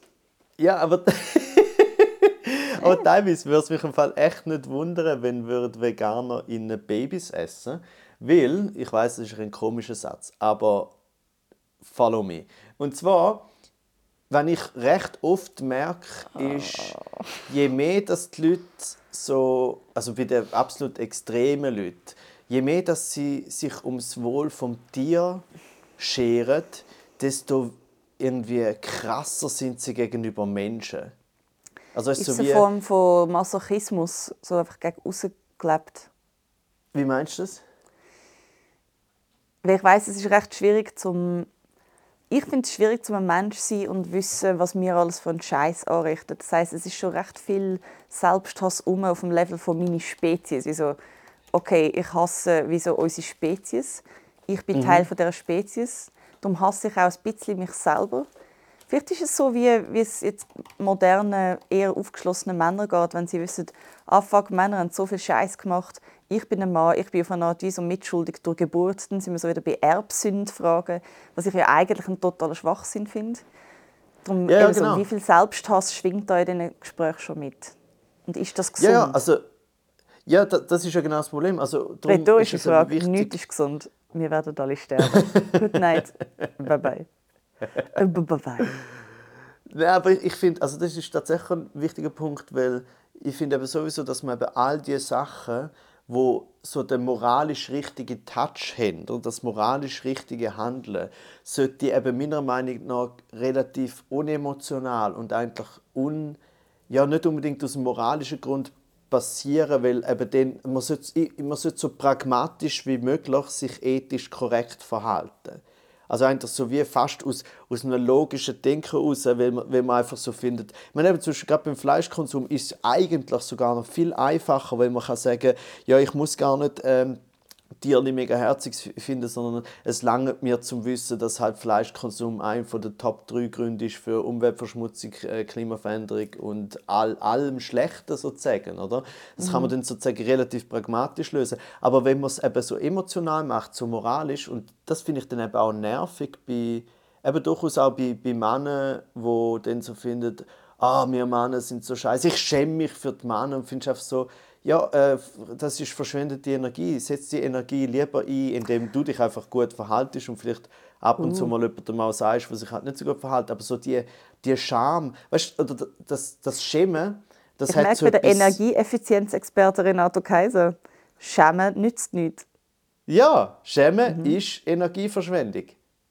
S1: Ja, aber. aber teilweise würde es mich im Fall echt nicht wundern, wenn Veganer in Babys essen. Weil, ich weiß, das ist ein komischer Satz, aber follow me. Und zwar, wenn ich recht oft merke, ist, je mehr dass die Leute so, also bei den absolut extremen Leuten, je mehr dass sie sich ums Wohl vom Tier scheren, desto irgendwie krasser sind sie gegenüber Menschen. Also es
S2: Ist
S1: ist
S2: es
S1: so
S2: eine
S1: wie,
S2: Form von Masochismus, so einfach gegen aussen gelebt?
S1: wie meinst du das?
S2: Weil ich weiß, es ist recht schwierig zum ich finde es schwierig, zum ein Mensch zu sein und wissen, was wir alles für einen Scheiß anrichten. Das heißt, es ist schon recht viel Selbsthass um auf dem Level von meiner Spezies. Wie so, okay, ich hasse wie so unsere Spezies. Ich bin Teil von dieser Spezies. Darum hasse ich auch ein bisschen mich selber. Vielleicht ist es so, wie, wie es jetzt modernen, eher aufgeschlossenen Männern geht, wenn sie wissen, ah fuck, Männer haben so viel Scheiß gemacht. Ich bin ein Mann, ich bin auf eine Art wie so mitschuldig durch Geburt. Dann sind wir so wieder bei Erbsündfragen, was ich ja eigentlich einen totalen Schwachsinn finde. Darum,
S1: Ja, ja,
S2: eben so,
S1: genau.
S2: wie viel Selbsthass schwingt da in diesen Gesprächen schon mit? Und ist das gesund?
S1: Ja, also ja, da, das ist ja genau das Problem. Also,
S2: Rhetorische
S1: ist es eben
S2: Frage,
S1: wichtig-
S2: nichts ist gesund. Wir werden alle sterben. Good night. Bye bye. Bye bye.
S1: Nein, aber ich, finde, also das ist tatsächlich ein wichtiger Punkt, weil ich finde eben sowieso, dass man eben all diese Sachen, wo so den moralisch richtigen Touch haben oder das moralisch richtige Handeln, sollte eben meiner Meinung nach relativ unemotional und eigentlich un, ja, nicht unbedingt aus dem moralischen Grund passieren, weil eben dann, man sollte, man sollte so pragmatisch wie möglich sich ethisch korrekt verhalten. Also eigentlich so wie fast aus, aus einem logischen Denken heraus, weil man, weil man einfach so findet. Ich eben zum Beispiel gerade beim Fleischkonsum ist es eigentlich sogar noch viel einfacher, weil man kann sagen, ja, ich muss gar nicht ähm, Tiere mega herzig finden, sondern es langt mir zum Wissen, dass halt Fleischkonsum ein von den Top 3 Gründen ist für Umweltverschmutzung, äh, Klimaveränderung und all, allem Schlechten sozusagen, oder? Das kann man dann sozusagen relativ pragmatisch lösen. Aber wenn man es eben so emotional macht, so moralisch, und das finde ich dann eben auch nervig bei, eben durchaus auch bei, bei Männern, die dann so finden, ah, wir Männer sind so scheiße, ich schäme mich für die Männer und finde einfach so, ja, äh, das ist verschwendete Energie. Setz die Energie lieber ein, indem du dich einfach gut verhaltest und vielleicht ab und zu
S2: Uh.
S1: mal jemandem mal sagst, was sich halt nicht so gut verhält. Aber so die, die Scham, weißt du, oder das, das Schämen, das
S2: Ich
S1: hat
S2: merke
S1: so
S2: bei der Energieeffizienzexperte Renato Kaiser, Schämen nützt nichts.
S1: Ja, Schämen
S2: Mhm.
S1: ist Energieverschwendung.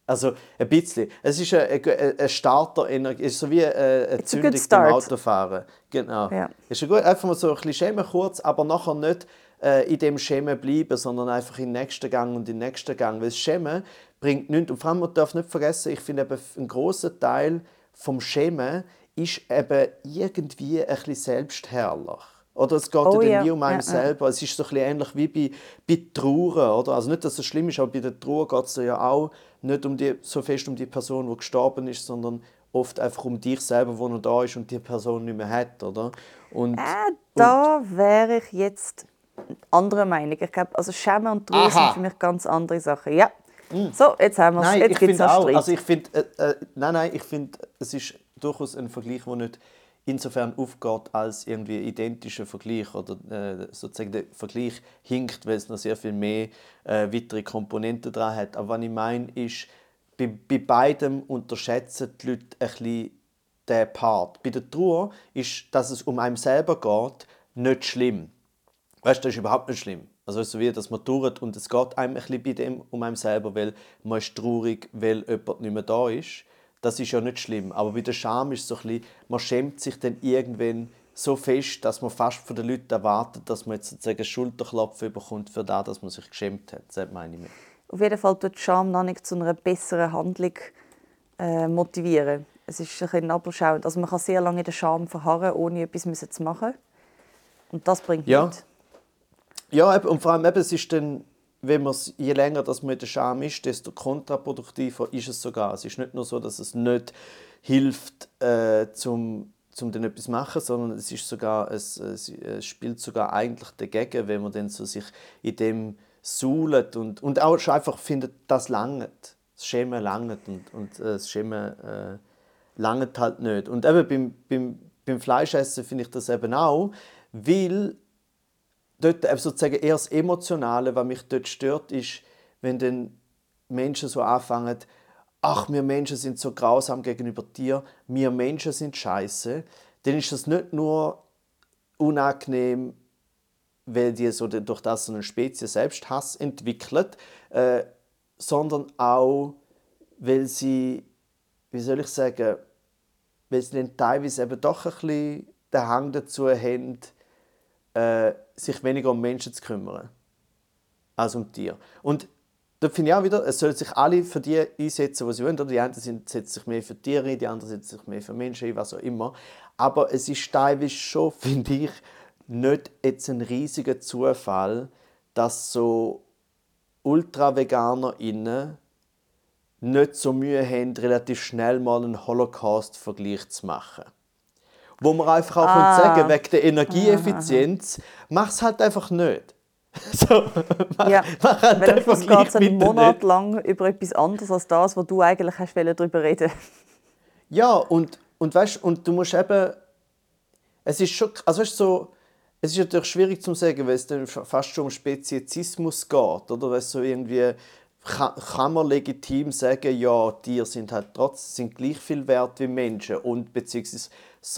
S1: Also ein bisschen. Es ist eine, eine, eine Starter-Energie. Es ist so wie eine, eine Zündung beim. Autofahren. Genau.
S2: Ja.
S1: Es ist gut, einfach mal so ein bisschen schämen kurz, aber nachher nicht äh, in dem Schämen bleiben, sondern einfach in den nächsten Gang und in den nächsten Gang. Weil das Schämen bringt nichts. Und vor allem, man darf nicht vergessen, ich finde eben, ein großer Teil vom Schämen ist eben irgendwie ein bisschen selbstherrlich. Oder es geht
S2: Oh
S1: ja
S2: ja,
S1: nie um einen
S2: ja,
S1: selber. Es ist so ein bisschen ähnlich wie bei, bei Trauer, oder? Also nicht, dass es schlimm ist, aber bei der Trauer geht es ja auch nicht um die, so fest um die Person, die gestorben ist, sondern oft einfach um dich selber, die noch da ist und die Person nicht mehr hat, oder? Und,
S2: Äh, da wäre ich jetzt anderer Meinung. Ich glaube, also Schämen und Trauer sind für mich ganz andere Sachen. Ja. So, jetzt haben wir es. Jetzt gibt es
S1: auch.
S2: Streit.
S1: Also ich finde, äh, äh, nein, nein, ich finde, es ist durchaus ein Vergleich, der nicht insofern aufgeht als irgendwie identischer Vergleich oder äh, sozusagen der Vergleich hinkt, weil es noch sehr viel mehr äh, weitere Komponenten dran hat. Aber was ich meine ist, bei, bei beidem unterschätzen die Leute ein bisschen den Part. Bei der Trauer ist, dass es um einen selber geht, nicht schlimm. Weißt du, das ist überhaupt nicht schlimm. Also so wie, dass man trauert und es geht einem ein bisschen bei dem um einen selber, weil man ist traurig, weil jemand nicht mehr da ist. Das ist ja nicht schlimm. Aber bei der Scham ist es so ein bisschen, man schämt sich dann irgendwann so fest, dass man fast von den Leuten erwartet, dass man jetzt sozusagen Schulterklopfen bekommt für das, dass man sich geschämt hat. Das meine ich mir.
S2: Auf jeden Fall tut Scham noch nicht zu einer besseren Handlung äh, motivieren. Es ist ein bisschen nabelschauend. Also man kann sehr lange in der Scham verharren, ohne etwas müssen zu machen. Und das bringt
S1: Ja.
S2: nichts.
S1: Ja, und vor allem eben, es ist dann, wenn man's, je länger dass man in der Scham ist, desto kontraproduktiver ist es sogar. Es ist nicht nur so, dass es nicht hilft, äh, zum, um dann etwas zu machen, sondern es, ist sogar, es, es spielt sogar eigentlich dagegen, wenn man dann so sich in dem suhlt und, und auch einfach findet, das langt. Das Schämen langt und, und äh, das Schämen äh, langt halt nicht. Und eben beim, beim, beim Fleischessen finde ich das eben auch, weil dort eben sozusagen eher das Emotionale, was mich dort stört, ist, wenn dann Menschen so anfangen, ach, wir Menschen sind so grausam gegenüber dir, wir Menschen sind scheiße, dann ist das nicht nur unangenehm, weil die so durch das so eine Spezies Selbsthass entwickelt, äh, sondern auch, weil sie, wie soll ich sagen, weil sie dann teilweise eben doch ein bisschen den Hang dazu haben, äh, sich weniger um Menschen zu kümmern als um Tiere. Und da finde ich auch wieder, es sollen sich alle für die einsetzen, was sie wollen. Die einen setzen sich mehr für Tiere die anderen setzen sich mehr für Menschen ein, was auch immer. Aber es ist teilweise schon, finde ich, nicht jetzt ein riesiger Zufall, dass so Ultra-VeganerInnen nicht so Mühe haben, relativ schnell mal einen Holocaust-Vergleich zu machen. Wo man einfach auch ah. sagen wegen der Energieeffizienz, mach es halt einfach nicht. So,
S2: mach, ja. mach halt Weil es geht einen Monat nicht. lang über etwas anderes als das, was du eigentlich hast darüber reden
S1: Ja, und, und weißt und du musst eben. Es ist schon. Also weißt, so, es ist natürlich schwierig zu sagen, weil es dann fast schon um Speziesismus geht. Oder weißt, so irgendwie kann, kann man legitim sagen, ja, Tiere sind halt trotzdem sind gleich viel wert wie Menschen. Und beziehungsweise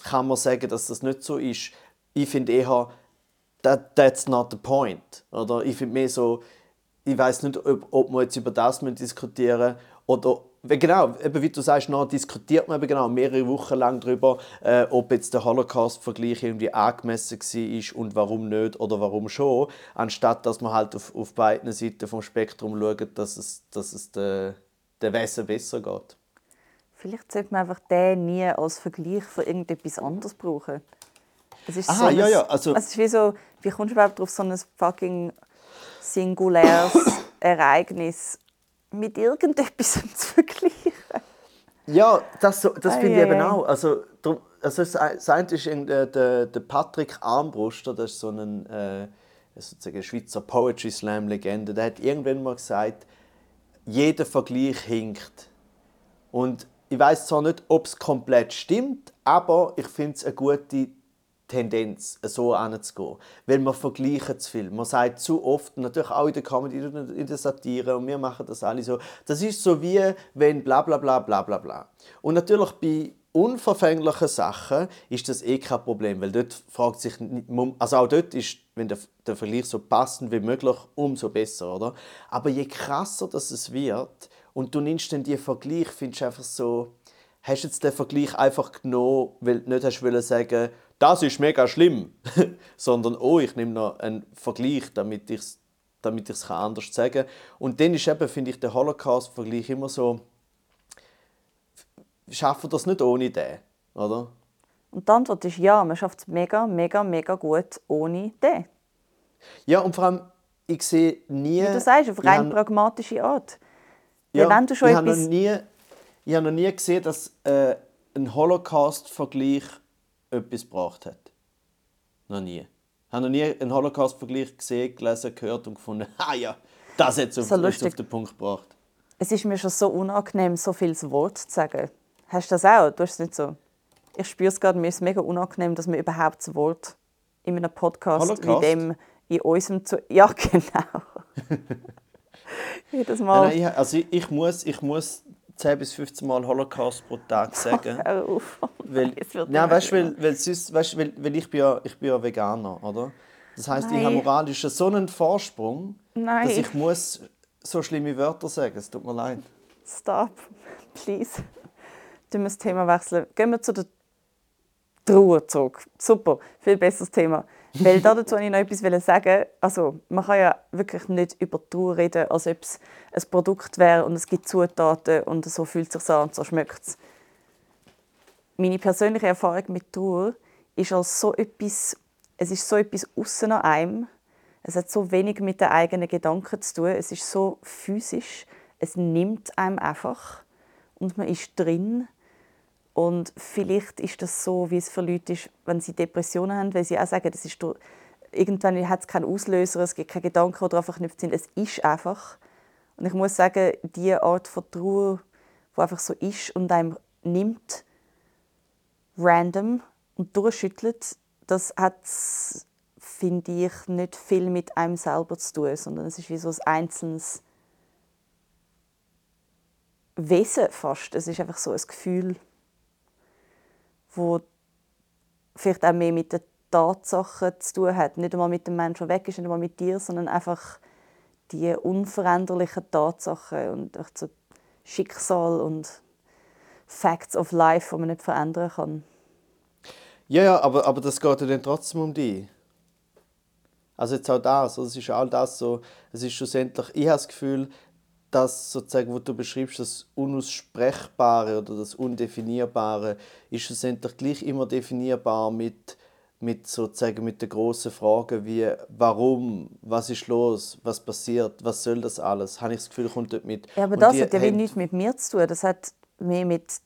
S1: kann man sagen, dass das nicht so ist. Ich finde eher, that, that's not the point. Oder ich finde mehr so, ich weiß nicht, ob, ob wir jetzt über das diskutieren oder genau, eben wie du sagst, noch diskutiert man eben genau mehrere Wochen lang darüber, äh, ob jetzt der Holocaust-Vergleich irgendwie angemessen war und warum nicht oder warum schon, anstatt dass man halt auf, auf beiden Seiten vom Spektrum schaut, dass es, dass es der, der Wesen besser geht.
S2: Vielleicht sollte man einfach den nie als Vergleich für irgendetwas anderes brauchen.
S1: Es ist Aha, so ja, ja. Also,
S2: es ist wie so, wie kommst du überhaupt auf so ein fucking singuläres Ereignis mit irgendetwas zu vergleichen.
S1: Ja, das, das finde ich eben auch. Also, also das eine ist der, der, der Patrick Armbruster, das ist so ein äh, sozusagen Schweizer Poetry Slam Legende. Der hat irgendwann mal gesagt, jeder Vergleich hinkt. Und ich weiß zwar nicht, ob es komplett stimmt, aber ich finde es eine gute Tendenz, so anzugehen. Weil man vergleichen zu viel. Man sagt zu oft, natürlich auch in der Comedy, in der Satire, und wir machen das alle so. Das ist so wie, wenn bla bla bla bla bla bla. Und natürlich bei unverfänglichen Sachen ist das eh kein Problem, weil dort fragt sich, also auch dort ist, wenn der, der Vergleich so passend wie möglich, umso besser, oder? Aber je krasser das es wird und du nimmst dann diesen Vergleich, findest einfach so, hast du jetzt den Vergleich einfach genommen, weil du nicht hast wollen sagen, das ist mega schlimm, sondern oh, ich nehme noch einen Vergleich, damit ich es damit ich's anders sagen kann. Und dann ist eben, finde ich, der Holocaust-Vergleich immer so, schaffen das nicht ohne den, oder?
S2: Und die Antwort ist ja, man schafft es mega, mega, mega gut ohne den.
S1: Ja, und vor allem, ich sehe nie...
S2: Wie du sagst, auf rein pragmatische Art. Ja, wenn du schon
S1: ich
S2: etwas...
S1: habe noch nie, ich habe noch nie gesehen, dass äh, ein Holocaust-Vergleich etwas gebracht hat. Noch nie. Ich habe noch nie einen Holocaust-Vergleich gesehen, gelesen, gehört und gefunden, ah ja, das hat es auf, auf den Punkt gebracht.
S2: Es ist mir schon so unangenehm, so viel Wort zu sagen. Hast du das auch? Du hast es nicht so. Ich spüre es gerade, mir ist mega unangenehm, dass wir überhaupt das Wort in einem Podcast Holocaust? wie dem in unserem zu Ja, genau.
S1: Jedes Mal. Nein, nein, also ich, ich, muss, ich muss 10 bis 15 Mal Holocaust pro Tag sagen. Weil, nein, weißt, weil, weil, sonst, weißt, weil, weil ich, bin ja, ich bin ja Veganer, oder? Das heisst, ich habe moralisch so einen Vorsprung, Nein. dass ich muss so schlimme Wörter sagen. Es tut mir leid.
S2: Stop, please. Du musst das Thema wechseln. Gehen wir zu der Trauer zurück. Super, viel besseres Thema. Weil dazu wollte ich noch etwas sagen. Also, man kann ja wirklich nicht über Trauer reden, als ob es ein Produkt wäre und es gibt Zutaten und so fühlt es sich an und so schmeckt es. Meine persönliche Erfahrung mit Trauer ist als so etwas, es ist so etwas außen an einem. Es hat so wenig mit den eigenen Gedanken zu tun. Es ist so physisch. Es nimmt einem einfach und man ist drin Und vielleicht ist das so, wie es für Leute ist, wenn sie Depressionen haben, weil sie auch sagen, das ist durch, irgendwann hat es keinen Auslöser, es gibt keine Gedanken, die daran verknüpft sind. Es ist einfach. Und ich muss sagen, diese Art von Trauer, die einfach so ist und einem nimmt, random und durchschüttelt, das hat, finde ich, nicht viel mit einem selber zu tun, sondern es ist wie so ein einzelnes Wesen fast. Es ist einfach so ein Gefühl, wo vielleicht auch mehr mit den Tatsachen zu tun hat. Nicht einmal mit dem Menschen, der weg ist, nicht einmal mit dir, sondern einfach die unveränderlichen Tatsachen und so Schicksal und Facts of Life, die man nicht verändern kann.
S1: Ja, ja, aber, aber das geht ja dann trotzdem um dich. Also jetzt auch das, es ist all das so, es ist schlussendlich, ich habe das Gefühl, das sozusagen, was du beschreibst, das Unaussprechbare oder das Undefinierbare, ist schlussendlich gleich immer definierbar mit, mit sozusagen mit den großen Fragen wie warum, was ist los, was passiert, was soll das alles? Habe ich das Gefühl, kommt dort mit.
S2: Ja, aber das hat ja haben... nichts mit mir zu tun. Das hat mehr mit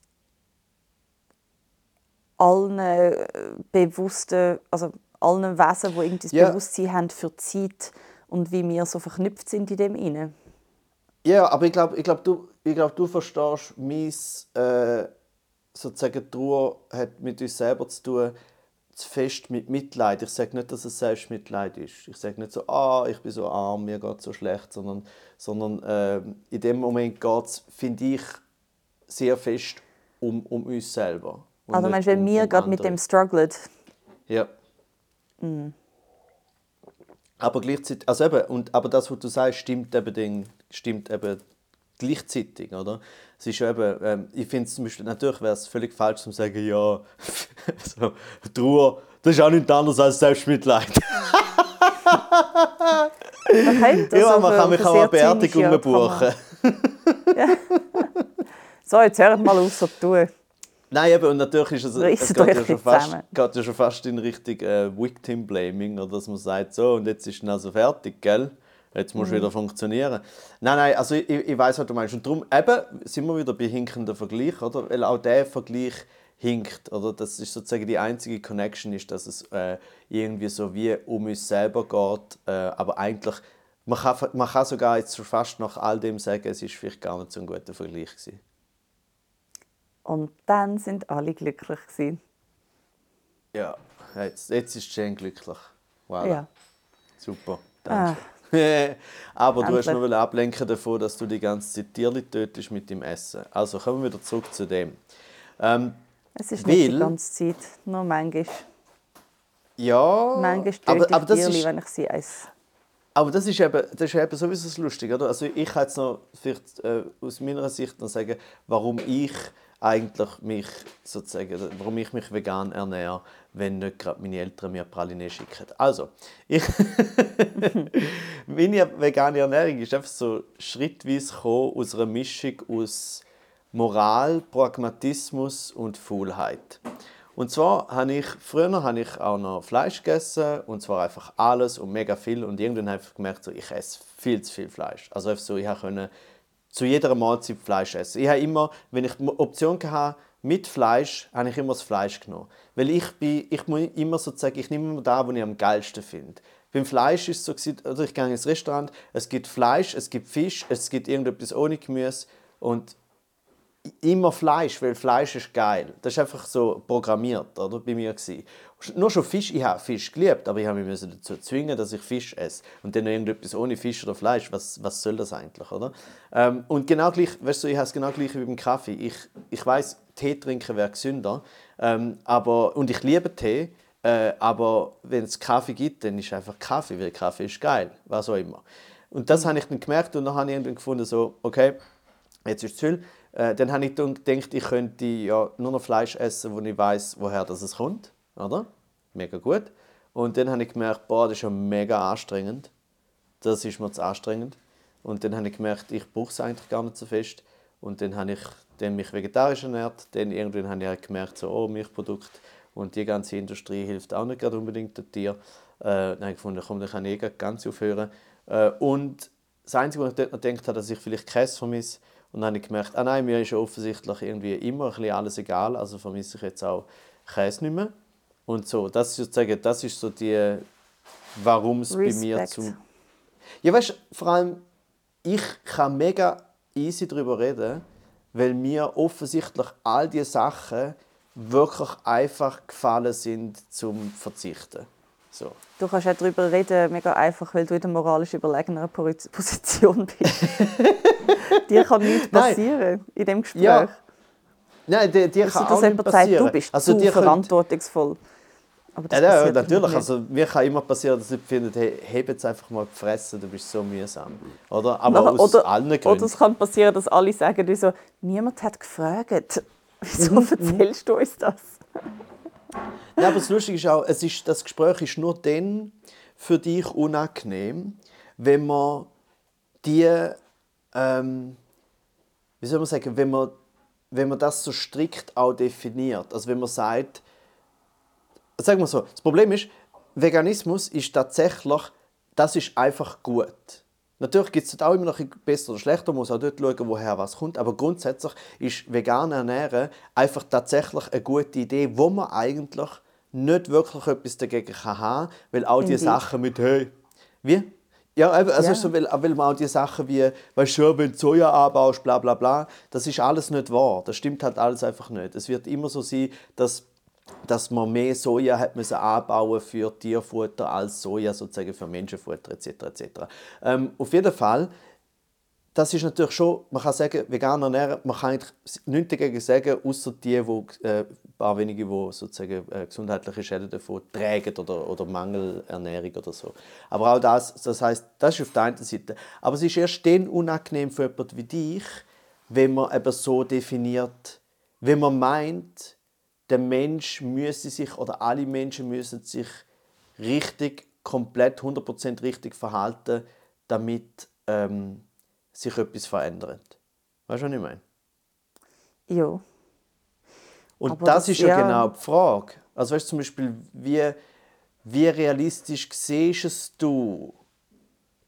S2: allen äh, bewussten, also allen Wesen, die irgendwie das ja. Bewusstsein haben für die Zeit und wie wir so verknüpft sind in dem inne.
S1: Ja, aber ich glaube, ich glaub, du, glaub, du verstehst, mein äh, sozusagen Trauer hat mit uns selber zu tun, zu fest mit Mitleid. Ich sage nicht, dass es Selbstmitleid ist. Ich sage nicht so, ah, ich bin so arm, mir geht so schlecht, sondern, sondern äh, in dem Moment geht es, finde ich, sehr fest um, um uns selber.
S2: Also meinst du, wenn um, wir um gerade mit dem strugglen?
S1: Ja. Mhm. Aber gleichzeitig, also eben, und, aber das, was du sagst, stimmt eben, den, stimmt eben gleichzeitig, oder? Es ist ja eben, ähm, ich finde es zum Beispiel, natürlich wäre es völlig falsch zu sagen, ja, so, Trauer, das ist auch nichts anderes als Selbstmitleid.
S2: okay,
S1: ja, man kann mich auch eine Beerdigung buchen.
S2: ja. So, jetzt hört mal auf, so tun.
S1: Nein, eben, und natürlich ist es, es geht ja, schon fast, geht ja schon fast in Richtung äh, Victim-Blaming, oder dass man sagt, so, und jetzt ist es also fertig, gell? Jetzt muss mhm. wieder funktionieren. Nein, nein, also ich, ich weiß, was du meinst. Und darum eben, sind wir wieder bei hinkenden Vergleich, oder? Weil auch der Vergleich hinkt, oder? Das ist sozusagen die einzige Connection, ist, dass es äh, irgendwie so wie um uns selber geht, äh, aber eigentlich, man kann, man kann sogar jetzt fast nach all dem sagen, es ist vielleicht gar nicht so ein guter Vergleich gewesen.
S2: Und dann sind alle glücklich gewesen.
S1: Ja, jetzt, jetzt ist Jane glücklich. Wow.
S2: Ja.
S1: Super. Danke. Ah. Aber du Endlich. hast noch ablenken davon, dass du die ganze Zeit Tierli tötest mit dem Essen. Also kommen wir wieder zurück zu dem. Ähm,
S2: es ist weil, nicht die ganze Zeit, nur manchmal.
S1: Ja,
S2: manchmal töte aber, aber das Tierli, ist, wenn ich sie esse.
S1: Aber das ist eben, das ist eben sowieso lustig, oder? Also ich kann jetzt noch vielleicht äh, aus meiner Sicht noch sagen, warum ich eigentlich mich sozusagen, warum ich mich vegan ernähre, wenn nicht gerade meine Eltern mir Praline schicken. Also, ich meine vegane Ernährung ist einfach so schrittweise aus einer Mischung aus Moral, Pragmatismus und Faulheit. Und zwar habe ich, früher habe ich auch noch Fleisch gegessen, und zwar einfach alles und mega viel. Und irgendwann habe ich gemerkt, so, ich esse viel zu viel Fleisch. Also einfach so, ich konnte zu jeder Mahlzeit Fleisch essen. Ich habe immer, wenn ich die Option hatte, mit Fleisch, habe ich immer das Fleisch genommen. Weil ich bin, ich muss immer sozusagen, ich nehme immer da, wo ich am geilsten finde. Beim Fleisch ist es so, oder ich gehe ins Restaurant, es gibt Fleisch, es gibt Fisch, es gibt irgendetwas ohne Gemüse und immer Fleisch, weil Fleisch ist geil. Das ist einfach so programmiert, oder, bei mir gewesen. Nur schon Fisch, ich habe Fisch geliebt, aber ich habe mich dazu zwingen, dass ich Fisch esse. Und dann irgendetwas ohne Fisch oder Fleisch, was, was soll das eigentlich, oder? Ähm, und genau gleich, weißt du, ich habe es genau gleich wie beim Kaffee. Ich, ich weiß, Tee trinken wäre gesünder, ähm, aber, und ich liebe Tee, äh, aber wenn es Kaffee gibt, dann ist einfach Kaffee, weil Kaffee ist geil, was auch immer. Und das habe ich dann gemerkt und dann habe ich irgendwann gefunden, so, okay, jetzt ist es viel äh, dann habe ich gedacht, ich könnte ja nur noch Fleisch essen, wo ich weiß, woher das es kommt. Oder? Mega gut. Und dann habe ich gemerkt, boah, das ist ja mega anstrengend. Das ist mir zu anstrengend. Und dann habe ich gemerkt, ich brauche es eigentlich gar nicht so fest. Und dann habe ich dann mich vegetarisch ernährt. Dann irgendwann habe ich halt gemerkt, so, oh, Milchprodukt und die ganze Industrie hilft auch nicht gerade unbedingt den Tieren. Äh, dann habe ich gefunden, komm, dann kann ich eh ganz aufhören. Äh, und das Einzige, was ich dort noch gedacht habe, dass ich vielleicht Käse vermisse, Und dann habe ich gemerkt, ah nein, mir ist offensichtlich irgendwie immer ein bisschen alles egal, also vermisse ich jetzt auch Käse nicht mehr. Und so, das ist sozusagen, das ist so die, warum es bei mir zum... Ja, weißt du, vor allem, ich kann mega easy darüber reden, weil mir offensichtlich all diese Sachen wirklich einfach gefallen sind zum Verzichten. So.
S2: Du kannst auch darüber reden, mega einfach, weil du in der moralisch überlegeneren Position bist. dir kann nichts passieren Nein. in dem Gespräch. Ja.
S1: Nein, dir, dir kann auch nichts passieren.
S2: du bist also, zu verantwortungsvoll.
S1: Aber das ja, ja natürlich. Also, mir kann immer passieren, dass ich finde, hey, heb jetzt einfach mal die Fresse, du bist so mühsam. Oder? Aber
S2: oder, aus allen Gründen. Oder es kann passieren, dass alle sagen, wie so, niemand hat gefragt. Wieso mhm. erzählst du uns das?
S1: Nein, aber das Lustige ist auch, es ist, das Gespräch ist nur dann für dich unangenehm, wenn man die, ähm, wie soll man sagen, wenn man, wenn man das so strikt auch definiert. Also wenn man sagt, sagen wir so, das Problem ist, Veganismus ist tatsächlich, das ist einfach gut. Natürlich gibt es auch immer noch besser oder schlechter, man muss auch dort schauen, woher was kommt. Aber grundsätzlich ist vegan ernähren einfach tatsächlich eine gute Idee, wo man eigentlich nicht wirklich etwas dagegen haben kann, weil auch die Sachen mit «Hey, wie?» Ja, also ja. So, weil, weil man auch die Sachen wie, weißt du, wenn du Soja anbaust, bla bla bla, das ist alles nicht wahr. Das stimmt halt alles einfach nicht. Es wird immer so sein, dass dass man mehr Soja hat müssen anbauen für Tierfutter als Soja sozusagen für Menschenfutter etc. etc. Ähm, auf jeden Fall, das ist natürlich schon, man kann sagen, vegan ernähren, man kann eigentlich nichts dagegen sagen, außer die, wo, äh, paar wenige, die sozusagen äh, gesundheitliche Schäden davon tragen oder, oder Mangelernährung oder so. Aber auch das, das heißt, das ist auf der einen Seite. Aber es ist erst dann unangenehm für jemanden wie dich, wenn man eben so definiert, wenn man meint, der Mensch müsse sich oder alle Menschen müssen sich richtig, komplett 100% richtig verhalten, damit ähm, sich etwas verändert. Weißt du, was ich meine?
S2: Ja.
S1: Und Aber das, ist ja, genau die Frage. Also weißt du zum Beispiel, wie, wie realistisch siehst du,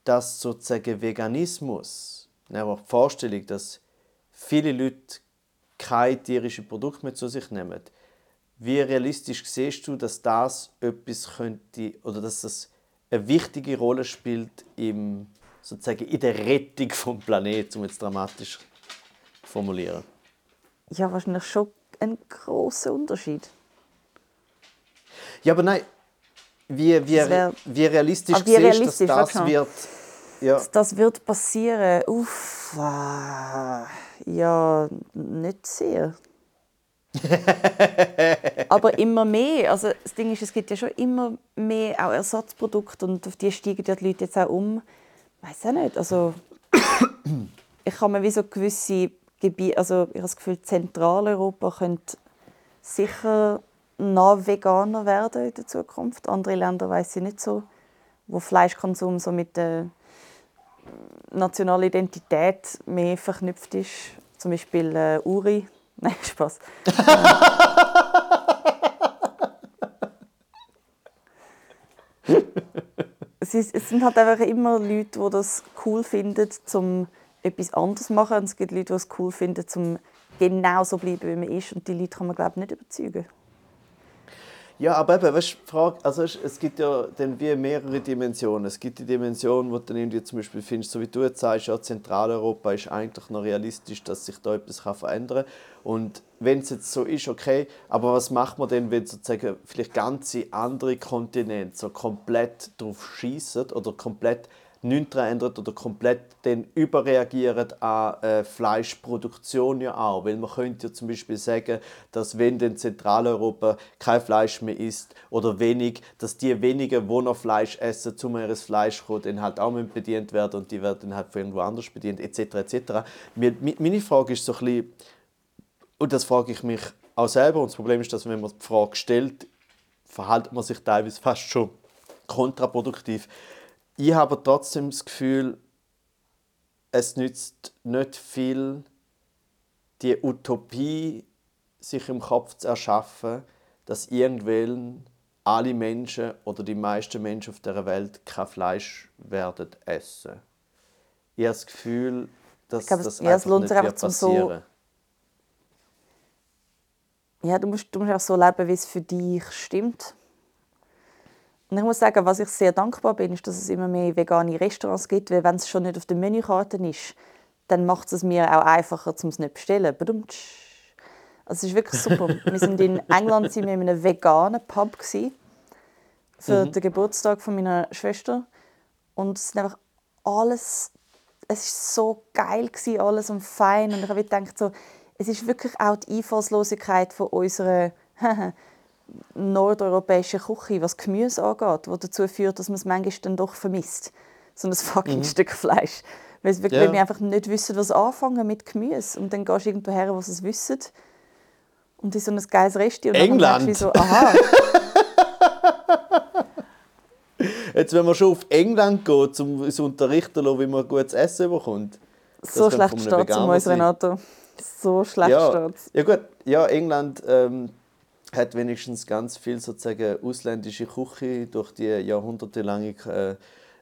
S1: dass sozusagen Veganismus, ne, die Vorstellung, dass viele Leute kein tierisches Produkt mehr zu sich nehmen, wie realistisch siehst du, dass das etwas könnte oder dass das eine wichtige Rolle spielt im, sozusagen in der Rettung vom Planeten, um jetzt dramatisch zu formulieren?
S2: Ja, wahrscheinlich schon ein großer Unterschied.
S1: Ja, aber nein, wie, wie, wär, wie realistisch wie siehst du, dass das wird...
S2: Ja. Das wird passieren? Uff, äh, ja, nicht sehr. aber immer mehr. Also das Ding ist, es gibt ja schon immer mehr auch Ersatzprodukte und auf die steigen die Leute jetzt auch um. Ich weiß auch nicht. Also ich habe mir wie so gewisse Gebiete, also ich habe das Gefühl, Zentraleuropa könnte sicher noch veganer werden in der Zukunft. Andere Länder weiß ich nicht so, wo Fleischkonsum so mit der nationalen Identität mehr verknüpft ist. Zum Beispiel äh, Uri, Nein, Spaß. es, ist, es sind halt einfach immer Leute, die das cool finden, um etwas anderes machen. Und es gibt Leute, die es cool finden, um genau so zu bleiben, wie man ist. Und die Leute kann man, glaube ich, nicht überzeugen.
S1: Ja, aber eben, weißt, Frage, also es gibt ja dann wie mehrere Dimensionen. Es gibt die Dimension, wo du dann irgendwie zum Beispiel findest, so wie du jetzt sagst, ja, Zentraleuropa ist eigentlich noch realistisch, dass sich da etwas verändern kann. Und wenn es jetzt so ist, okay, aber was macht man denn, wenn sozusagen vielleicht ganze andere Kontinente so komplett drauf schießen oder komplett nichts ändert oder komplett dann überreagieren an äh, Fleischproduktion ja auch. Weil man könnte ja zum Beispiel sagen, dass wenn in Zentraleuropa kein Fleisch mehr isst oder wenig, dass die wenigen, die noch Fleisch essen, zu mehr Fleisch kommen, dann halt auch bedient werden und die werden dann halt von irgendwo anders bedient, etc. etc. Meine Frage ist so ein bisschen, und das frage ich mich auch selber, und das Problem ist, dass wenn man die Frage stellt, verhält man sich teilweise fast schon kontraproduktiv ich habe trotzdem das Gefühl, es nützt nicht viel, die Utopie sich im Kopf zu erschaffen, dass irgendwann alle Menschen oder die meisten Menschen auf der Welt kein Fleisch werden essen. Ich habe das Gefühl, dass
S2: glaube, es-
S1: das
S2: ja,
S1: einfach nicht
S2: einfach
S1: wird
S2: zum so-
S1: passieren.
S2: Ja, du musst, du musst auch so leben, wie es für dich stimmt. Und ich muss sagen, was ich sehr dankbar bin, ist, dass es immer mehr vegane Restaurants gibt, weil wenn es schon nicht auf der Menükarte ist, dann macht es mir auch einfacher, um es nicht zu bestellen. Badumtsch. Also es ist wirklich super. wir sind in England sind wir in einem veganen Pub für den Geburtstag von meiner Schwester und es ist einfach alles, es ist so geil gsi, alles und fein und ich habe gedacht so, es ist wirklich auch die Einfallslosigkeit von unserer nordeuropäischen Küche, was Gemüse angeht, die dazu führt, dass man es manchmal dann doch vermisst. So ein fucking Stück Fleisch. Weil, wirklich,
S1: Ja.
S2: wir einfach nicht wissen, was anfangen mit Gemüse. Und dann gehst du irgendwo her, wo sie es wissen. Und in so ein geiles Resti. Und dann
S1: England.
S2: du so, aha,
S1: Jetzt, wenn man schon auf England geht, um uns unterrichten wie man gutes Essen bekommt.
S2: so schlecht steht es um uns. Renato. So schlecht
S1: Ja,
S2: steht es.
S1: ja gut, ja, England ähm, hat wenigstens ganz viel sozusagen ausländische Küche durch die jahrhundertelange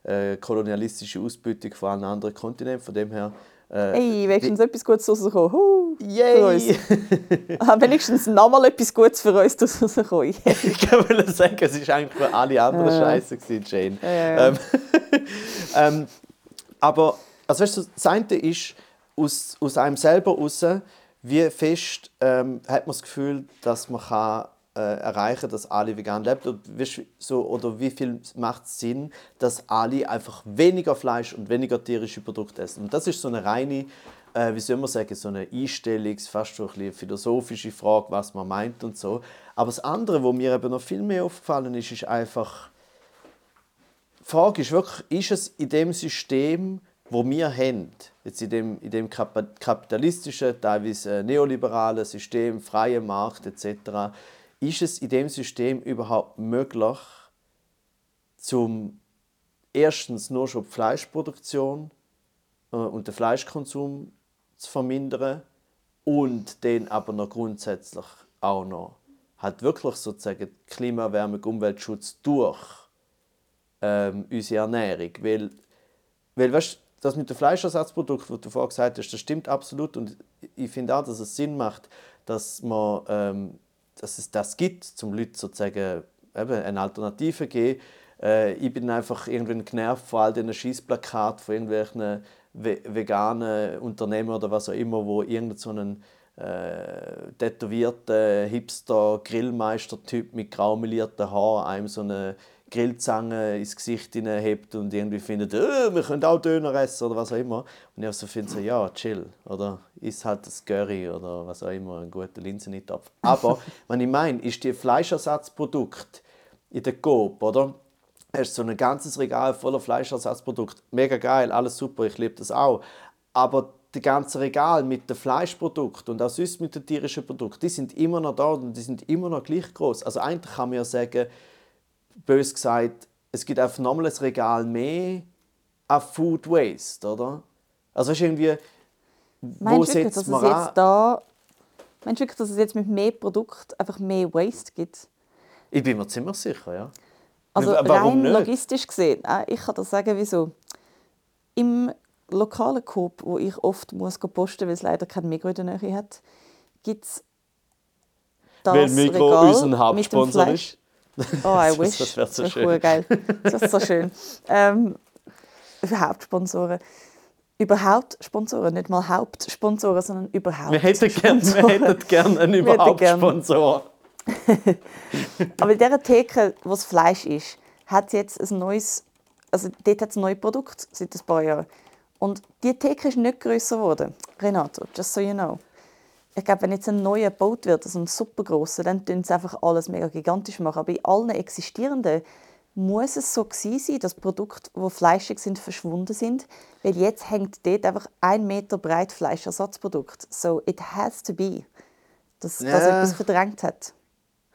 S1: äh, äh, kolonialistische Ausbeutung von allen anderen Kontinenten. Von dem her. Äh,
S2: Hey, wenigstens etwas Gutes rausgekommen. Huh,
S1: Yay!
S2: Ah, wenigstens nochmal etwas Gutes für uns rausgekommen.
S1: ich kann will sagen, es war eigentlich für alle anderen
S2: Ja.
S1: Scheiße gewesen, Jane.
S2: Ja, ja.
S1: Ähm, ähm, aber also weißt du, das eine ist aus, aus einem selber raus, wie fest ähm, hat man das Gefühl, dass man kann, äh, erreichen kann, dass alle vegan leben oder, weißt, du, so, oder wie viel macht es Sinn, dass alle einfach weniger Fleisch und weniger tierische Produkte essen. Und das ist so eine reine, äh, wie soll man sagen, so eine Einstellungs-, fast schon ein bisschen philosophische Frage, was man meint und so. Aber das andere, wo mir eben noch viel mehr aufgefallen ist, ist einfach, die Frage ist wirklich, ist es in dem System, wo wir haben, jetzt in dem, in dem kapitalistischen, teilweise äh, neoliberalen System, freien Markt etc., ist es in dem System überhaupt möglich, zum erstens nur schon die Fleischproduktion äh, und den Fleischkonsum zu vermindern und den aber noch grundsätzlich auch noch halt wirklich sozusagen Klimaerwärmung, Umweltschutz durch ähm, unsere Ernährung. Weil, weil weißt, das mit den Fleischersatzprodukten, was du vorhin gesagt hast, das stimmt absolut. Und ich finde auch, dass es Sinn macht, dass, man, ähm, dass es das gibt, um Leuten sozusagen eben eine Alternative zu geben. Äh, ich bin einfach irgendwie genervt von all diesen Schießplakaten von irgendwelchen ve veganen Unternehmen oder was auch immer, wo irgendeinen so einen äh, tätowierten Hipster-Grillmeister-Typ mit graumelierten Haaren einem so eine Grillzange ins Gesicht hebt und irgendwie findet, äh, wir können auch Döner essen oder was auch immer. Und ich so finde so, ja, chill, oder isst halt das Curry oder was auch immer, einen guten Linseneintopf. Aber, was ich meine, ist die Fleischersatzprodukte in der Coop, oder? Hast so ein ganzes Regal voller Fleischersatzprodukte. Mega geil, alles super, ich liebe das auch. Aber die ganze Regal mit den Fleischprodukten und auch sonst mit den tierischen Produkten, die sind immer noch da und die sind immer noch gleich groß. Also eigentlich kann man ja sagen, bös gesagt, es gibt einfach nochmal ein Regal mehr an Food Waste, oder? Also es ist irgendwie, wo
S2: Meinst du wirklich,
S1: setzt
S2: dass
S1: man
S2: es
S1: an?
S2: jetzt da... Meinst du wirklich, dass es jetzt mit mehr Produkt einfach mehr Waste gibt?
S1: Ich bin mir ziemlich sicher, ja.
S2: Also
S1: Warum
S2: rein
S1: nicht?
S2: logistisch gesehen, äh, ich kann dir sagen, wieso. Im lokalen Coop, wo ich oft muss posten, weil es leider kein Migros in der Nähe hat, gibt es das
S1: Weil Migros
S2: Regal
S1: unser Hauptsponsor ist.
S2: Oh, I wish.
S1: das wär so schön.
S2: geil. Das ist so schön. Ähm, Hauptsponsoren. Überhaupt Sponsoren, nicht mal Hauptsponsoren, sondern überhaupt
S1: Wir hätten gerne
S2: Sponsoren.
S1: gern einen. Überhauptsponsor.
S2: Aber in dieser Theke, wo das Fleisch ist, hat jetzt ein neues, also dort hat es ein neues Produkt seit ein paar Jahren. Und die Theke ist nicht grösser geworden. Renato, just so you know. Ich glaube, wenn jetzt ein neuer gebaut wird, also ein super grosser, dann tun sie einfach alles mega gigantisch machen. Aber in allen existierenden muss es so gewesen sein, dass Produkte, die fleischig sind, verschwunden sind. Weil jetzt hängt dort einfach ein Meter breit Fleischersatzprodukt. So, it has to be, dass das
S1: Ja.
S2: etwas verdrängt hat.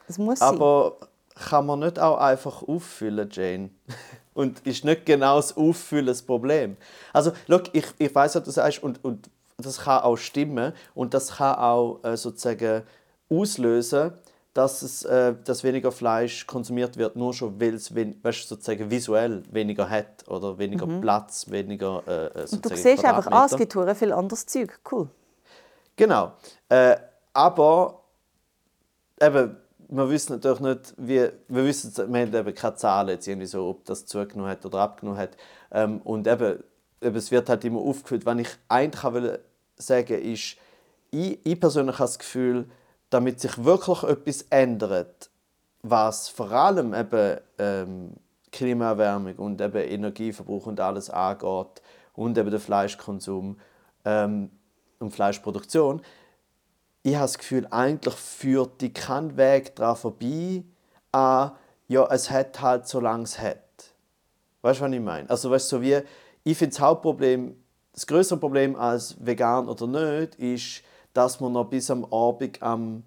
S2: Es muss sein.
S1: Aber kann man nicht auch einfach auffüllen, Jane? Und ist nicht genau das Auffüllen das Problem? Also, schau, ich, ich weiß, was du sagst, und, und das kann auch stimmen. Und das kann auch äh, sozusagen auslösen, dass, es, äh, dass weniger Fleisch konsumiert wird, nur schon, weil es weißt, sozusagen visuell weniger hat oder weniger mhm. Platz, weniger äh,
S2: äh Und du siehst einfach, ah, es gibt viel anderes Zeug. Cool.
S1: Genau. Äh, aber eben, wir wissen natürlich nicht, wie, wir wissen, wir haben eben keine Zahlen jetzt irgendwie so, ob das zugenommen hat oder abgenommen hat. Ähm, und eben, eben, es wird halt immer aufgefüllt. Was ich eigentlich will sagen ist, ich, ich persönlich habe das Gefühl, damit sich wirklich etwas ändert, was vor allem eben ähm, Klimaerwärmung und eben Energieverbrauch und alles angeht und eben den Fleischkonsum ähm, und Fleischproduktion, ich habe das Gefühl, eigentlich führt die kein Weg daran vorbei, an, ja, es hat halt, solange es hat. Weißt du, was ich meine? Also, weißt so wie, ich finde das Hauptproblem, das größere Problem als vegan oder nicht, ist, dass man noch bis am Abend am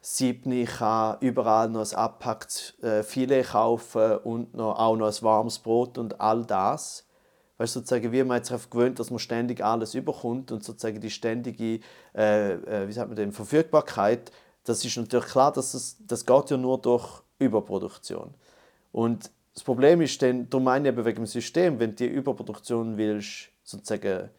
S1: 7. kann überall noch ein abpacktes äh, Filet kaufen und noch, auch noch ein warmes Brot und all das. Weißt, sozusagen, wie man sich darauf gewöhnt, dass man ständig alles überkommt und sozusagen die ständige äh, äh, wie sagt man denn, Verfügbarkeit, das ist natürlich klar, dass das, das geht ja nur durch Überproduktion. Und das Problem ist dann, darum meine ich eben wegen dem System, wenn du die Überproduktion willst, sozusagen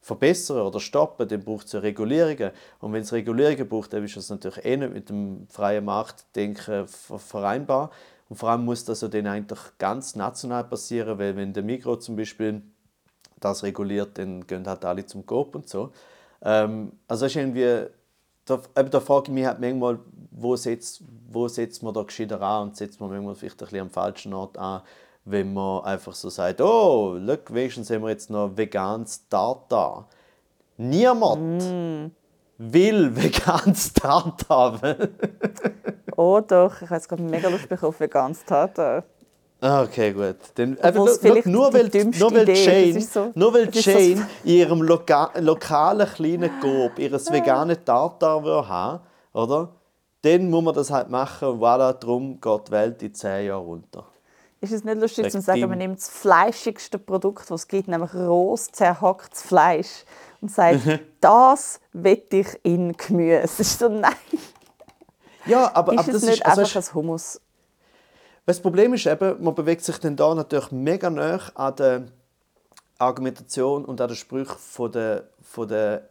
S1: verbessern oder stoppen, dann braucht es ja Regulierungen. Und wenn es Regulierungen braucht, dann ist das natürlich eh nicht mit dem freien Marktdenken vereinbar. Und vor allem muss das ja dann eigentlich ganz national passieren, weil wenn der Mikro zum Beispiel das reguliert, dann gehen halt alle zum Coop und so. Ähm, also ist irgendwie, da, da frage ich mich halt manchmal, wo setzt, wo setzt man da gescheiter an und setzt man manchmal vielleicht ein bisschen am falschen Ort an, wenn man einfach so sagt, oh, look, wenigstens haben wir jetzt noch veganes Tartar. Niemand mm. will veganes Tartar.
S2: oh doch, ich habe jetzt gerade mega Lust auf veganes Tartar.
S1: Okay, gut. Dann, aber look, nur, weil, nur weil Jane, so, nur weil Jane so in ihrem loka lokalen kleinen Coop ihres veganen Tartar haben oder? Dann muss man das halt machen und voilà, darum geht die Welt in 10 Jahren runter.
S2: Ist es nicht lustig zu sagen, man nimmt das fleischigste Produkt, was es gibt, nämlich rohes, zerhacktes Fleisch und sagt, das wette ich in Gemüse. Es ist so, nein.
S1: Ja, aber,
S2: ist
S1: aber das
S2: nicht
S1: ist
S2: also einfach ein Hummus?
S1: Das Problem ist eben, man bewegt sich dann da natürlich mega nah an der Argumentation und an den Sprüchen von der, von der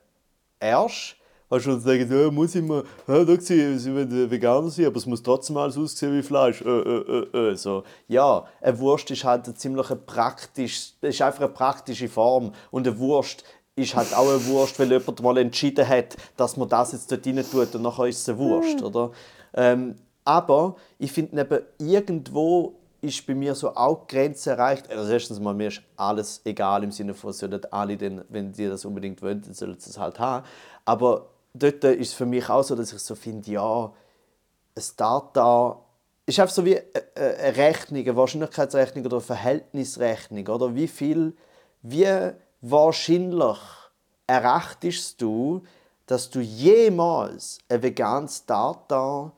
S1: Ersch. Weißt du, sagen, ja, muss ich mal, ja, da sie, sie wollen Veganer sein, aber es muss trotzdem alles aussehen wie Fleisch. Äh, äh, äh, äh. So, ja, eine Wurst ist halt eine ziemlich praktisch, ist einfach eine praktische Form. Und eine Wurst ist halt auch eine Wurst, weil jemand mal entschieden hat, dass man das jetzt dort rein tut und nachher ist es eine Wurst, mhm. oder? Ähm, aber ich finde eben, irgendwo ist bei mir so auch die Grenze erreicht. Also erstens mal, mir ist alles egal im Sinne von, sollen alle, den, wenn die das unbedingt wollen, dann sollen sie es halt haben. Aber dort ist es für mich auch so, dass ich so finde, ja, ein Data ist einfach so wie eine Rechnung, eine Wahrscheinlichkeitsrechnung oder eine Verhältnisrechnung. Oder wie viel, wie wahrscheinlich errechtest du, dass du jemals ein veganes Data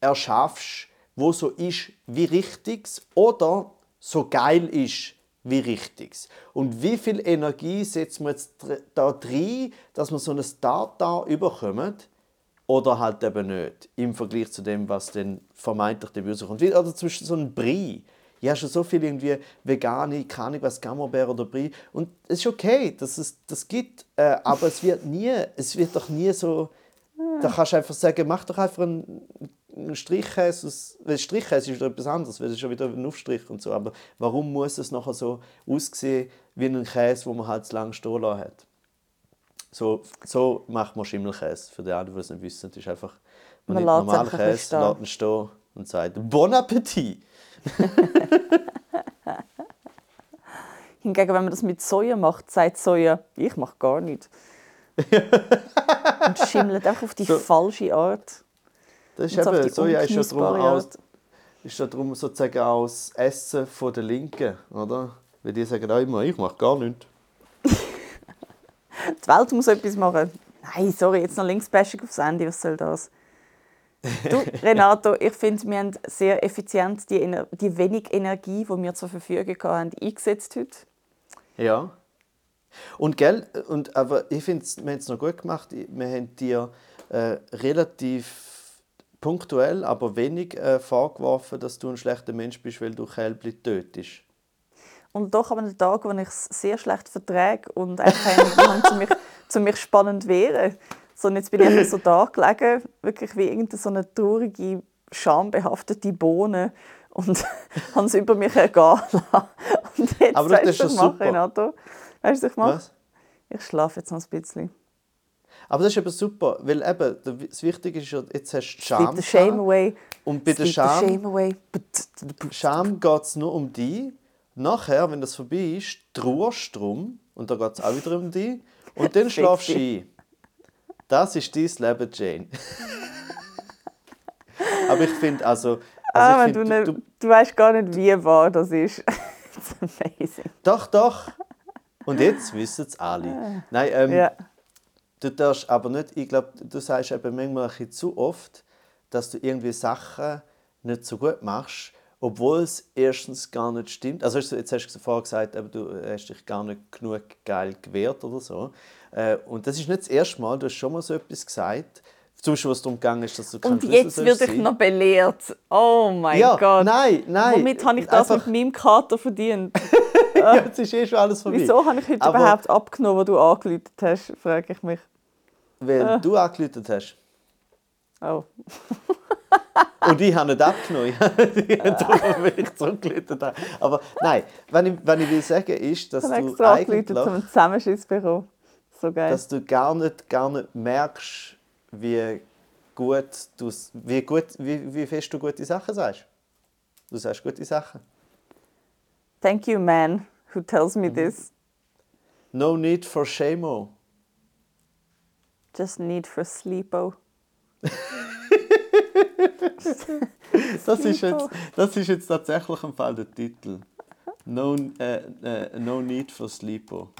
S1: erschaffst, wo so ist wie richtigs oder so geil ist wie richtigs. Und wie viel Energie setzt man jetzt da drin, dass man so ein Data überkommt oder halt eben nicht im Vergleich zu dem, was dann vermeintlich Böse kommt. Oder zwischen so einem Brie. Ich habe schon so viel irgendwie vegane, keine was, Camembert oder Brie. Und es ist okay, dass es das gibt, äh, aber es wird nie, es wird doch nie so, da kannst du einfach sagen, mach doch einfach einen Strichkäse, weil Strichkäse ist etwas anderes, weil es schon wieder ein Aufstrich und so. Aber warum muss es nachher so aussehen wie ein Käse, wo man halt zu lange stehen lassen hat? So, so macht man Schimmelkäse. Für die anderen, die es nicht wissen, das ist einfach, man, man nimmt normalen Käse, lässt ihn stehen und sagt Bon Appetit!
S2: Hingegen, wenn man das mit Soja macht, sagt Soja, ich mache gar nichts. und schimmelt auch auf die so. falsche Art.
S1: Das ist eben, Soja ist ja darum, aus, ist ja darum sozusagen aus Essen von der Linken, oder? Weil die sagen auch immer, ich mache gar nichts.
S2: die Welt muss etwas machen. Nein, sorry, jetzt noch Linksbashing aufs Ende, was soll das? Du, Renato, ich finde, wir haben sehr effizient die, Ener die wenig Energie, die wir zur Verfügung haben, eingesetzt heute.
S1: Ja. Und, gell, und aber ich finde, wir haben es noch gut gemacht. Wir haben dir äh, relativ punktuell, aber wenig äh, vorgeworfen, dass du ein schlechter Mensch bist, weil du Kälbli tötest.
S2: Und doch an einem Tag, wo ich es sehr schlecht verträge und einfach habe, zu mich, zu mich spannend wehren. So, und jetzt bin ich so da gelegen, wirklich wie irgendeine so eine traurige, schambehaftete Bohne und habe es über mich ergehen lassen. Und jetzt
S1: Aber das
S2: weißt
S1: ist super.
S2: Renato? Weißt du, was ich mache?
S1: Was?
S2: Ich schlafe jetzt noch ein bisschen.
S1: Aber das ist eben super, weil eben, das Wichtige ist ja, jetzt hast du Scham.
S2: the shame away.
S1: Und bei der
S2: shame
S1: Scham,
S2: away.
S1: Scham geht es nur um dich. Nachher, wenn das vorbei ist, trauerst du drum. Und dann geht es auch wieder um dich. Und dann schlafst du ein. Das ist dein Leben, Jane. Aber ich finde, also...
S2: Ah,
S1: also
S2: wenn
S1: ich
S2: du,
S1: find,
S2: nicht, du weißt gar nicht, wie wahr das ist. It's amazing.
S1: Doch, doch. Und jetzt wissen es alle. Nein, ähm,
S2: Ja.
S1: Du darfst aber nicht, ich glaube, du sagst eben manchmal ein bisschen zu oft, dass du irgendwie Sachen nicht so gut machst, obwohl es erstens gar nicht stimmt. Also jetzt hast du vorher gesagt, eben, du hast dich gar nicht genug geil gewehrt oder so. Äh, Und das ist nicht das erste Mal, du hast schon mal so etwas gesagt. Zum Beispiel, was darum gegangen ist, dass du
S2: Und jetzt werde ich
S1: sein.
S2: noch belehrt. Oh mein
S1: Ja,
S2: Gott.
S1: nein, nein.
S2: Womit habe ich das
S1: Einfach-
S2: mit meinem Kater verdient?
S1: ja, jetzt ist eh schon alles vorbei.
S2: Wieso habe ich heute
S1: Aber-
S2: überhaupt abgenommen, wo du angeläutet hast, frage ich mich.
S1: Weil
S2: Ah.
S1: du angerufen hast.
S2: Oh.
S1: Und ich habe nicht abgenommen. Ich habe darum, weil ich zurückgeläutet habe. Aber nein, wenn ich, wenn ich will sagen, ist, dass
S2: Ich
S1: du
S2: extra
S1: eigentlich,
S2: zum Zusammenschießbüro. So geil.
S1: dass du gar nicht, gar nicht merkst, wie gut du, wie gut, wie, wie fest du gute Sachen sagst. Du sagst gute Sachen.
S2: Thank you, man, who tells me this.
S1: No need for shame.
S2: Just need for sleepo.
S1: Das ist jetzt, das ist jetzt tatsächlich im Fall der Titel. No, äh, äh, no need for sleepo.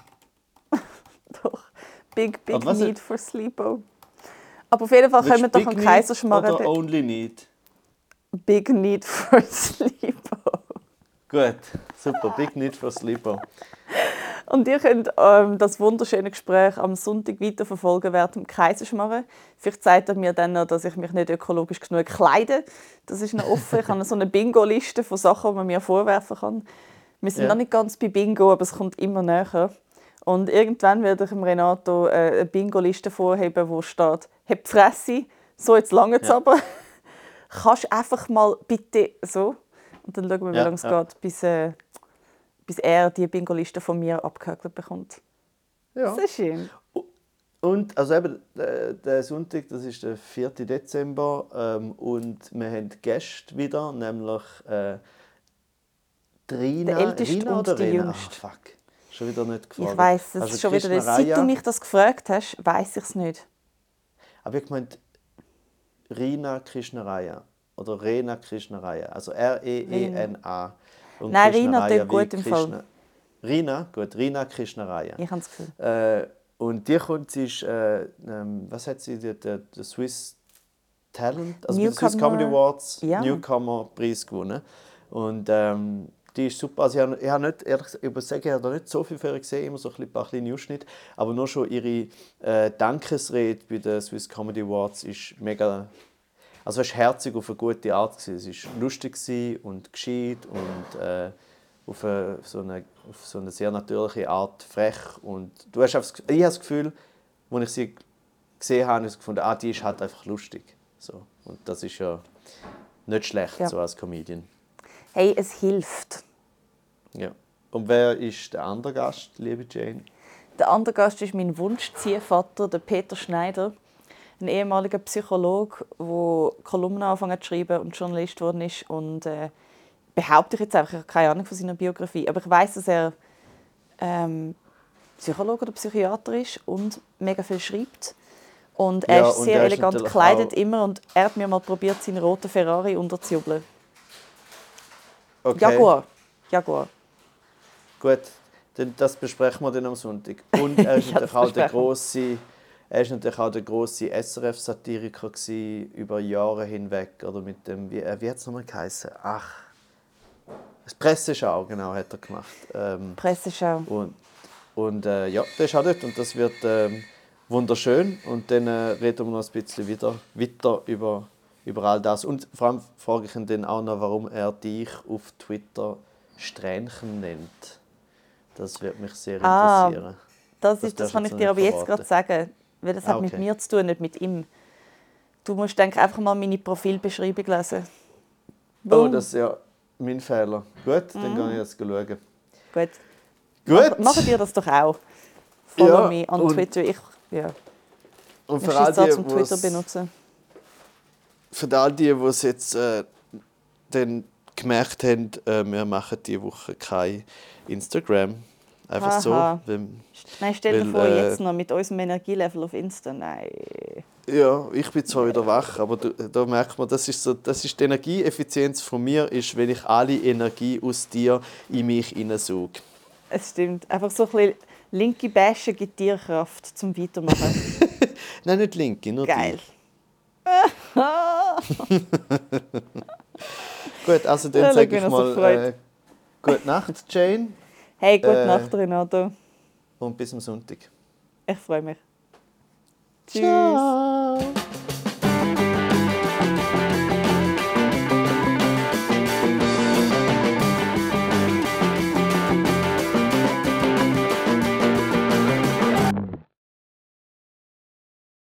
S2: Doch. Big, big need for sleepo. Aber auf jeden Fall können wir doch am Kaiserschmarrn
S1: Oder only need.
S2: Big need for sleepo.
S1: Gut, super. Big need for sleepo.
S2: Und ihr könnt ähm, das wunderschöne Gespräch am Sonntag weiterverfolgen während dem Kaiserschmarrn. Vielleicht sagt er mir dann noch, dass ich mich nicht ökologisch genug kleide. Das ist noch offen. Ich habe so eine Bingo-Liste von Sachen, die man mir vorwerfen kann. Wir sind
S1: Ja.
S2: noch nicht ganz bei Bingo, aber es kommt immer näher. Und irgendwann werde ich dem Renato äh, eine Bingo-Liste vorheben, wo steht «Hab die Fresse, so jetzt lange
S1: Ja.
S2: aber. Kannst du einfach mal bitte so?» Und dann schauen wir, wie
S1: Ja,
S2: lange es
S1: ja.
S2: geht, bis, äh, bis er die Bingo-Liste von mir abgehökelt bekommt.
S1: Ja.
S2: Sehr schön.
S1: Und also eben, äh, der Sonntag, das ist der 4. Dezember ähm, und wir haben Gäste wieder, nämlich äh, Rina.
S2: Der Älteste
S1: Rina
S2: und
S1: oder
S2: die
S1: Rena?
S2: Jüngste.
S1: Ah, fuck. Schon wieder nicht gefragt.
S2: Ich weiß es
S1: Also
S2: schon wieder.
S1: Krishna
S2: Seit du mich das gefragt hast, weiß ich es nicht.
S1: Aber ich meinte Rina Krishnaraya oder Rena Krishnaraya. Also R-E-E-N-A. Und
S2: Nein, Rina klingt gut im Fall.
S1: Krishna- Rina, gut, Rina Krishnaraya.
S2: Ich habe das Gefühl.
S1: Äh, und die kommt, sie ist, äh, ähm, was hat sie, der, der, der Swiss Talent, also bei den Swiss
S2: Newcomer-
S1: Comedy Awards
S2: Ja.
S1: Newcomer Preis gewonnen. Und ähm, die ist super. Also ich habe, ich habe nicht, ehrlich gesagt, ich muss sagen, ich habe nicht so viel von ihr gesehen, immer so ein bisschen- ein paar kleine Ausschnitte, aber nur schon ihre äh, Dankesrede bei den Swiss Comedy Awards ist mega, also es war herzig auf eine gute Art. Gewesen. Es war lustig und gescheit und äh, auf, eine, so eine, auf so eine sehr natürliche Art frech. Und du hast das- ich habe das Gefühl, als ich sie gesehen habe, habe ich gefunden, ah, die ist halt einfach lustig. So. Und das ist ja nicht schlecht,
S2: Ja.
S1: so als Comedian.
S2: Hey, es hilft.
S1: Ja. Und wer ist der andere Gast, liebe Jane?
S2: Der andere Gast ist mein Wunschziehvater, der Peter Schneider. Ein ehemaliger Psychologe, der Kolumnen angefangen zu schreiben und Journalist geworden ist. Und äh, behaupte ich jetzt einfach, ich habe keine Ahnung von seiner Biografie, aber ich weiß, dass er ähm, Psychologe oder Psychiater ist und mega viel schreibt. Und er
S1: Ja,
S2: ist sehr elegant gekleidet immer und er hat mir mal probiert, seinen roten Ferrari unterzujubeln.
S1: Okay.
S2: Jaguar. Jaguar.
S1: Gut, das besprechen wir dann am Sonntag. Und er ist natürlich auch der grosse, er ist natürlich auch der grosse SRF-Satiriker über Jahre hinweg. Oder mit dem, wie, äh, wie hat es nochmal geheißen? Ach, das Presseschau, genau, hat er gemacht. Ähm,
S2: Presseschau.
S1: und und äh, ja, das ist auch dort und das wird ähm, wunderschön. Und dann äh, reden wir noch ein bisschen wieder, weiter über über all das. Und vor allem frage ich ihn dann auch noch, warum er dich auf Twitter Strähnchen nennt. Das wird mich sehr
S2: Ah,
S1: interessieren.
S2: Das,
S1: Das
S2: ist, das
S1: darfst
S2: kann ich dir aber jetzt gerade sagen. Weil das hat
S1: Ah,
S2: mit
S1: okay.
S2: mir zu tun, nicht mit ihm. Du musst denk, einfach mal meine Profilbeschreibung lesen.
S1: Oh,
S2: Boom.
S1: das ist ja mein Fehler. Gut, dann
S2: Mhm.
S1: gehe ich jetzt schauen.
S2: Gut.
S1: Gut.
S2: Machen dir das doch auch. Follow
S1: Ja,
S2: me on Twitter. Ich, ja.
S1: Und
S2: Ich
S1: für all die,
S2: zum Twitter benutzen.
S1: für all die, die es jetzt äh, dann gemerkt haben, äh, wir machen diese Woche kein Instagram. Einfach
S2: Aha.
S1: so. Weil,
S2: Nein, stell dir
S1: Weil,
S2: vor,
S1: äh,
S2: jetzt noch mit unserem Energielevel auf Insta. Nein.
S1: ja, ich bin zwar wieder wach, aber du, da merkt man, das ist, so, das ist die Energieeffizienz von mir, ist, wenn ich alle Energie aus dir in mich hineinsauge.
S2: Es stimmt. Einfach so ein bisschen linke Bashen gibt dir Kraft zum Weitermachen.
S1: Nein, nicht linke, nur
S2: Geil.
S1: Gut, also dann sage ich mal äh, Gute Nacht, Jane,
S2: Hey, gute
S1: äh,
S2: Nacht, Renato.
S1: Und bis am Sonntag.
S2: Ich freue mich. Tschüss.
S1: Ciao.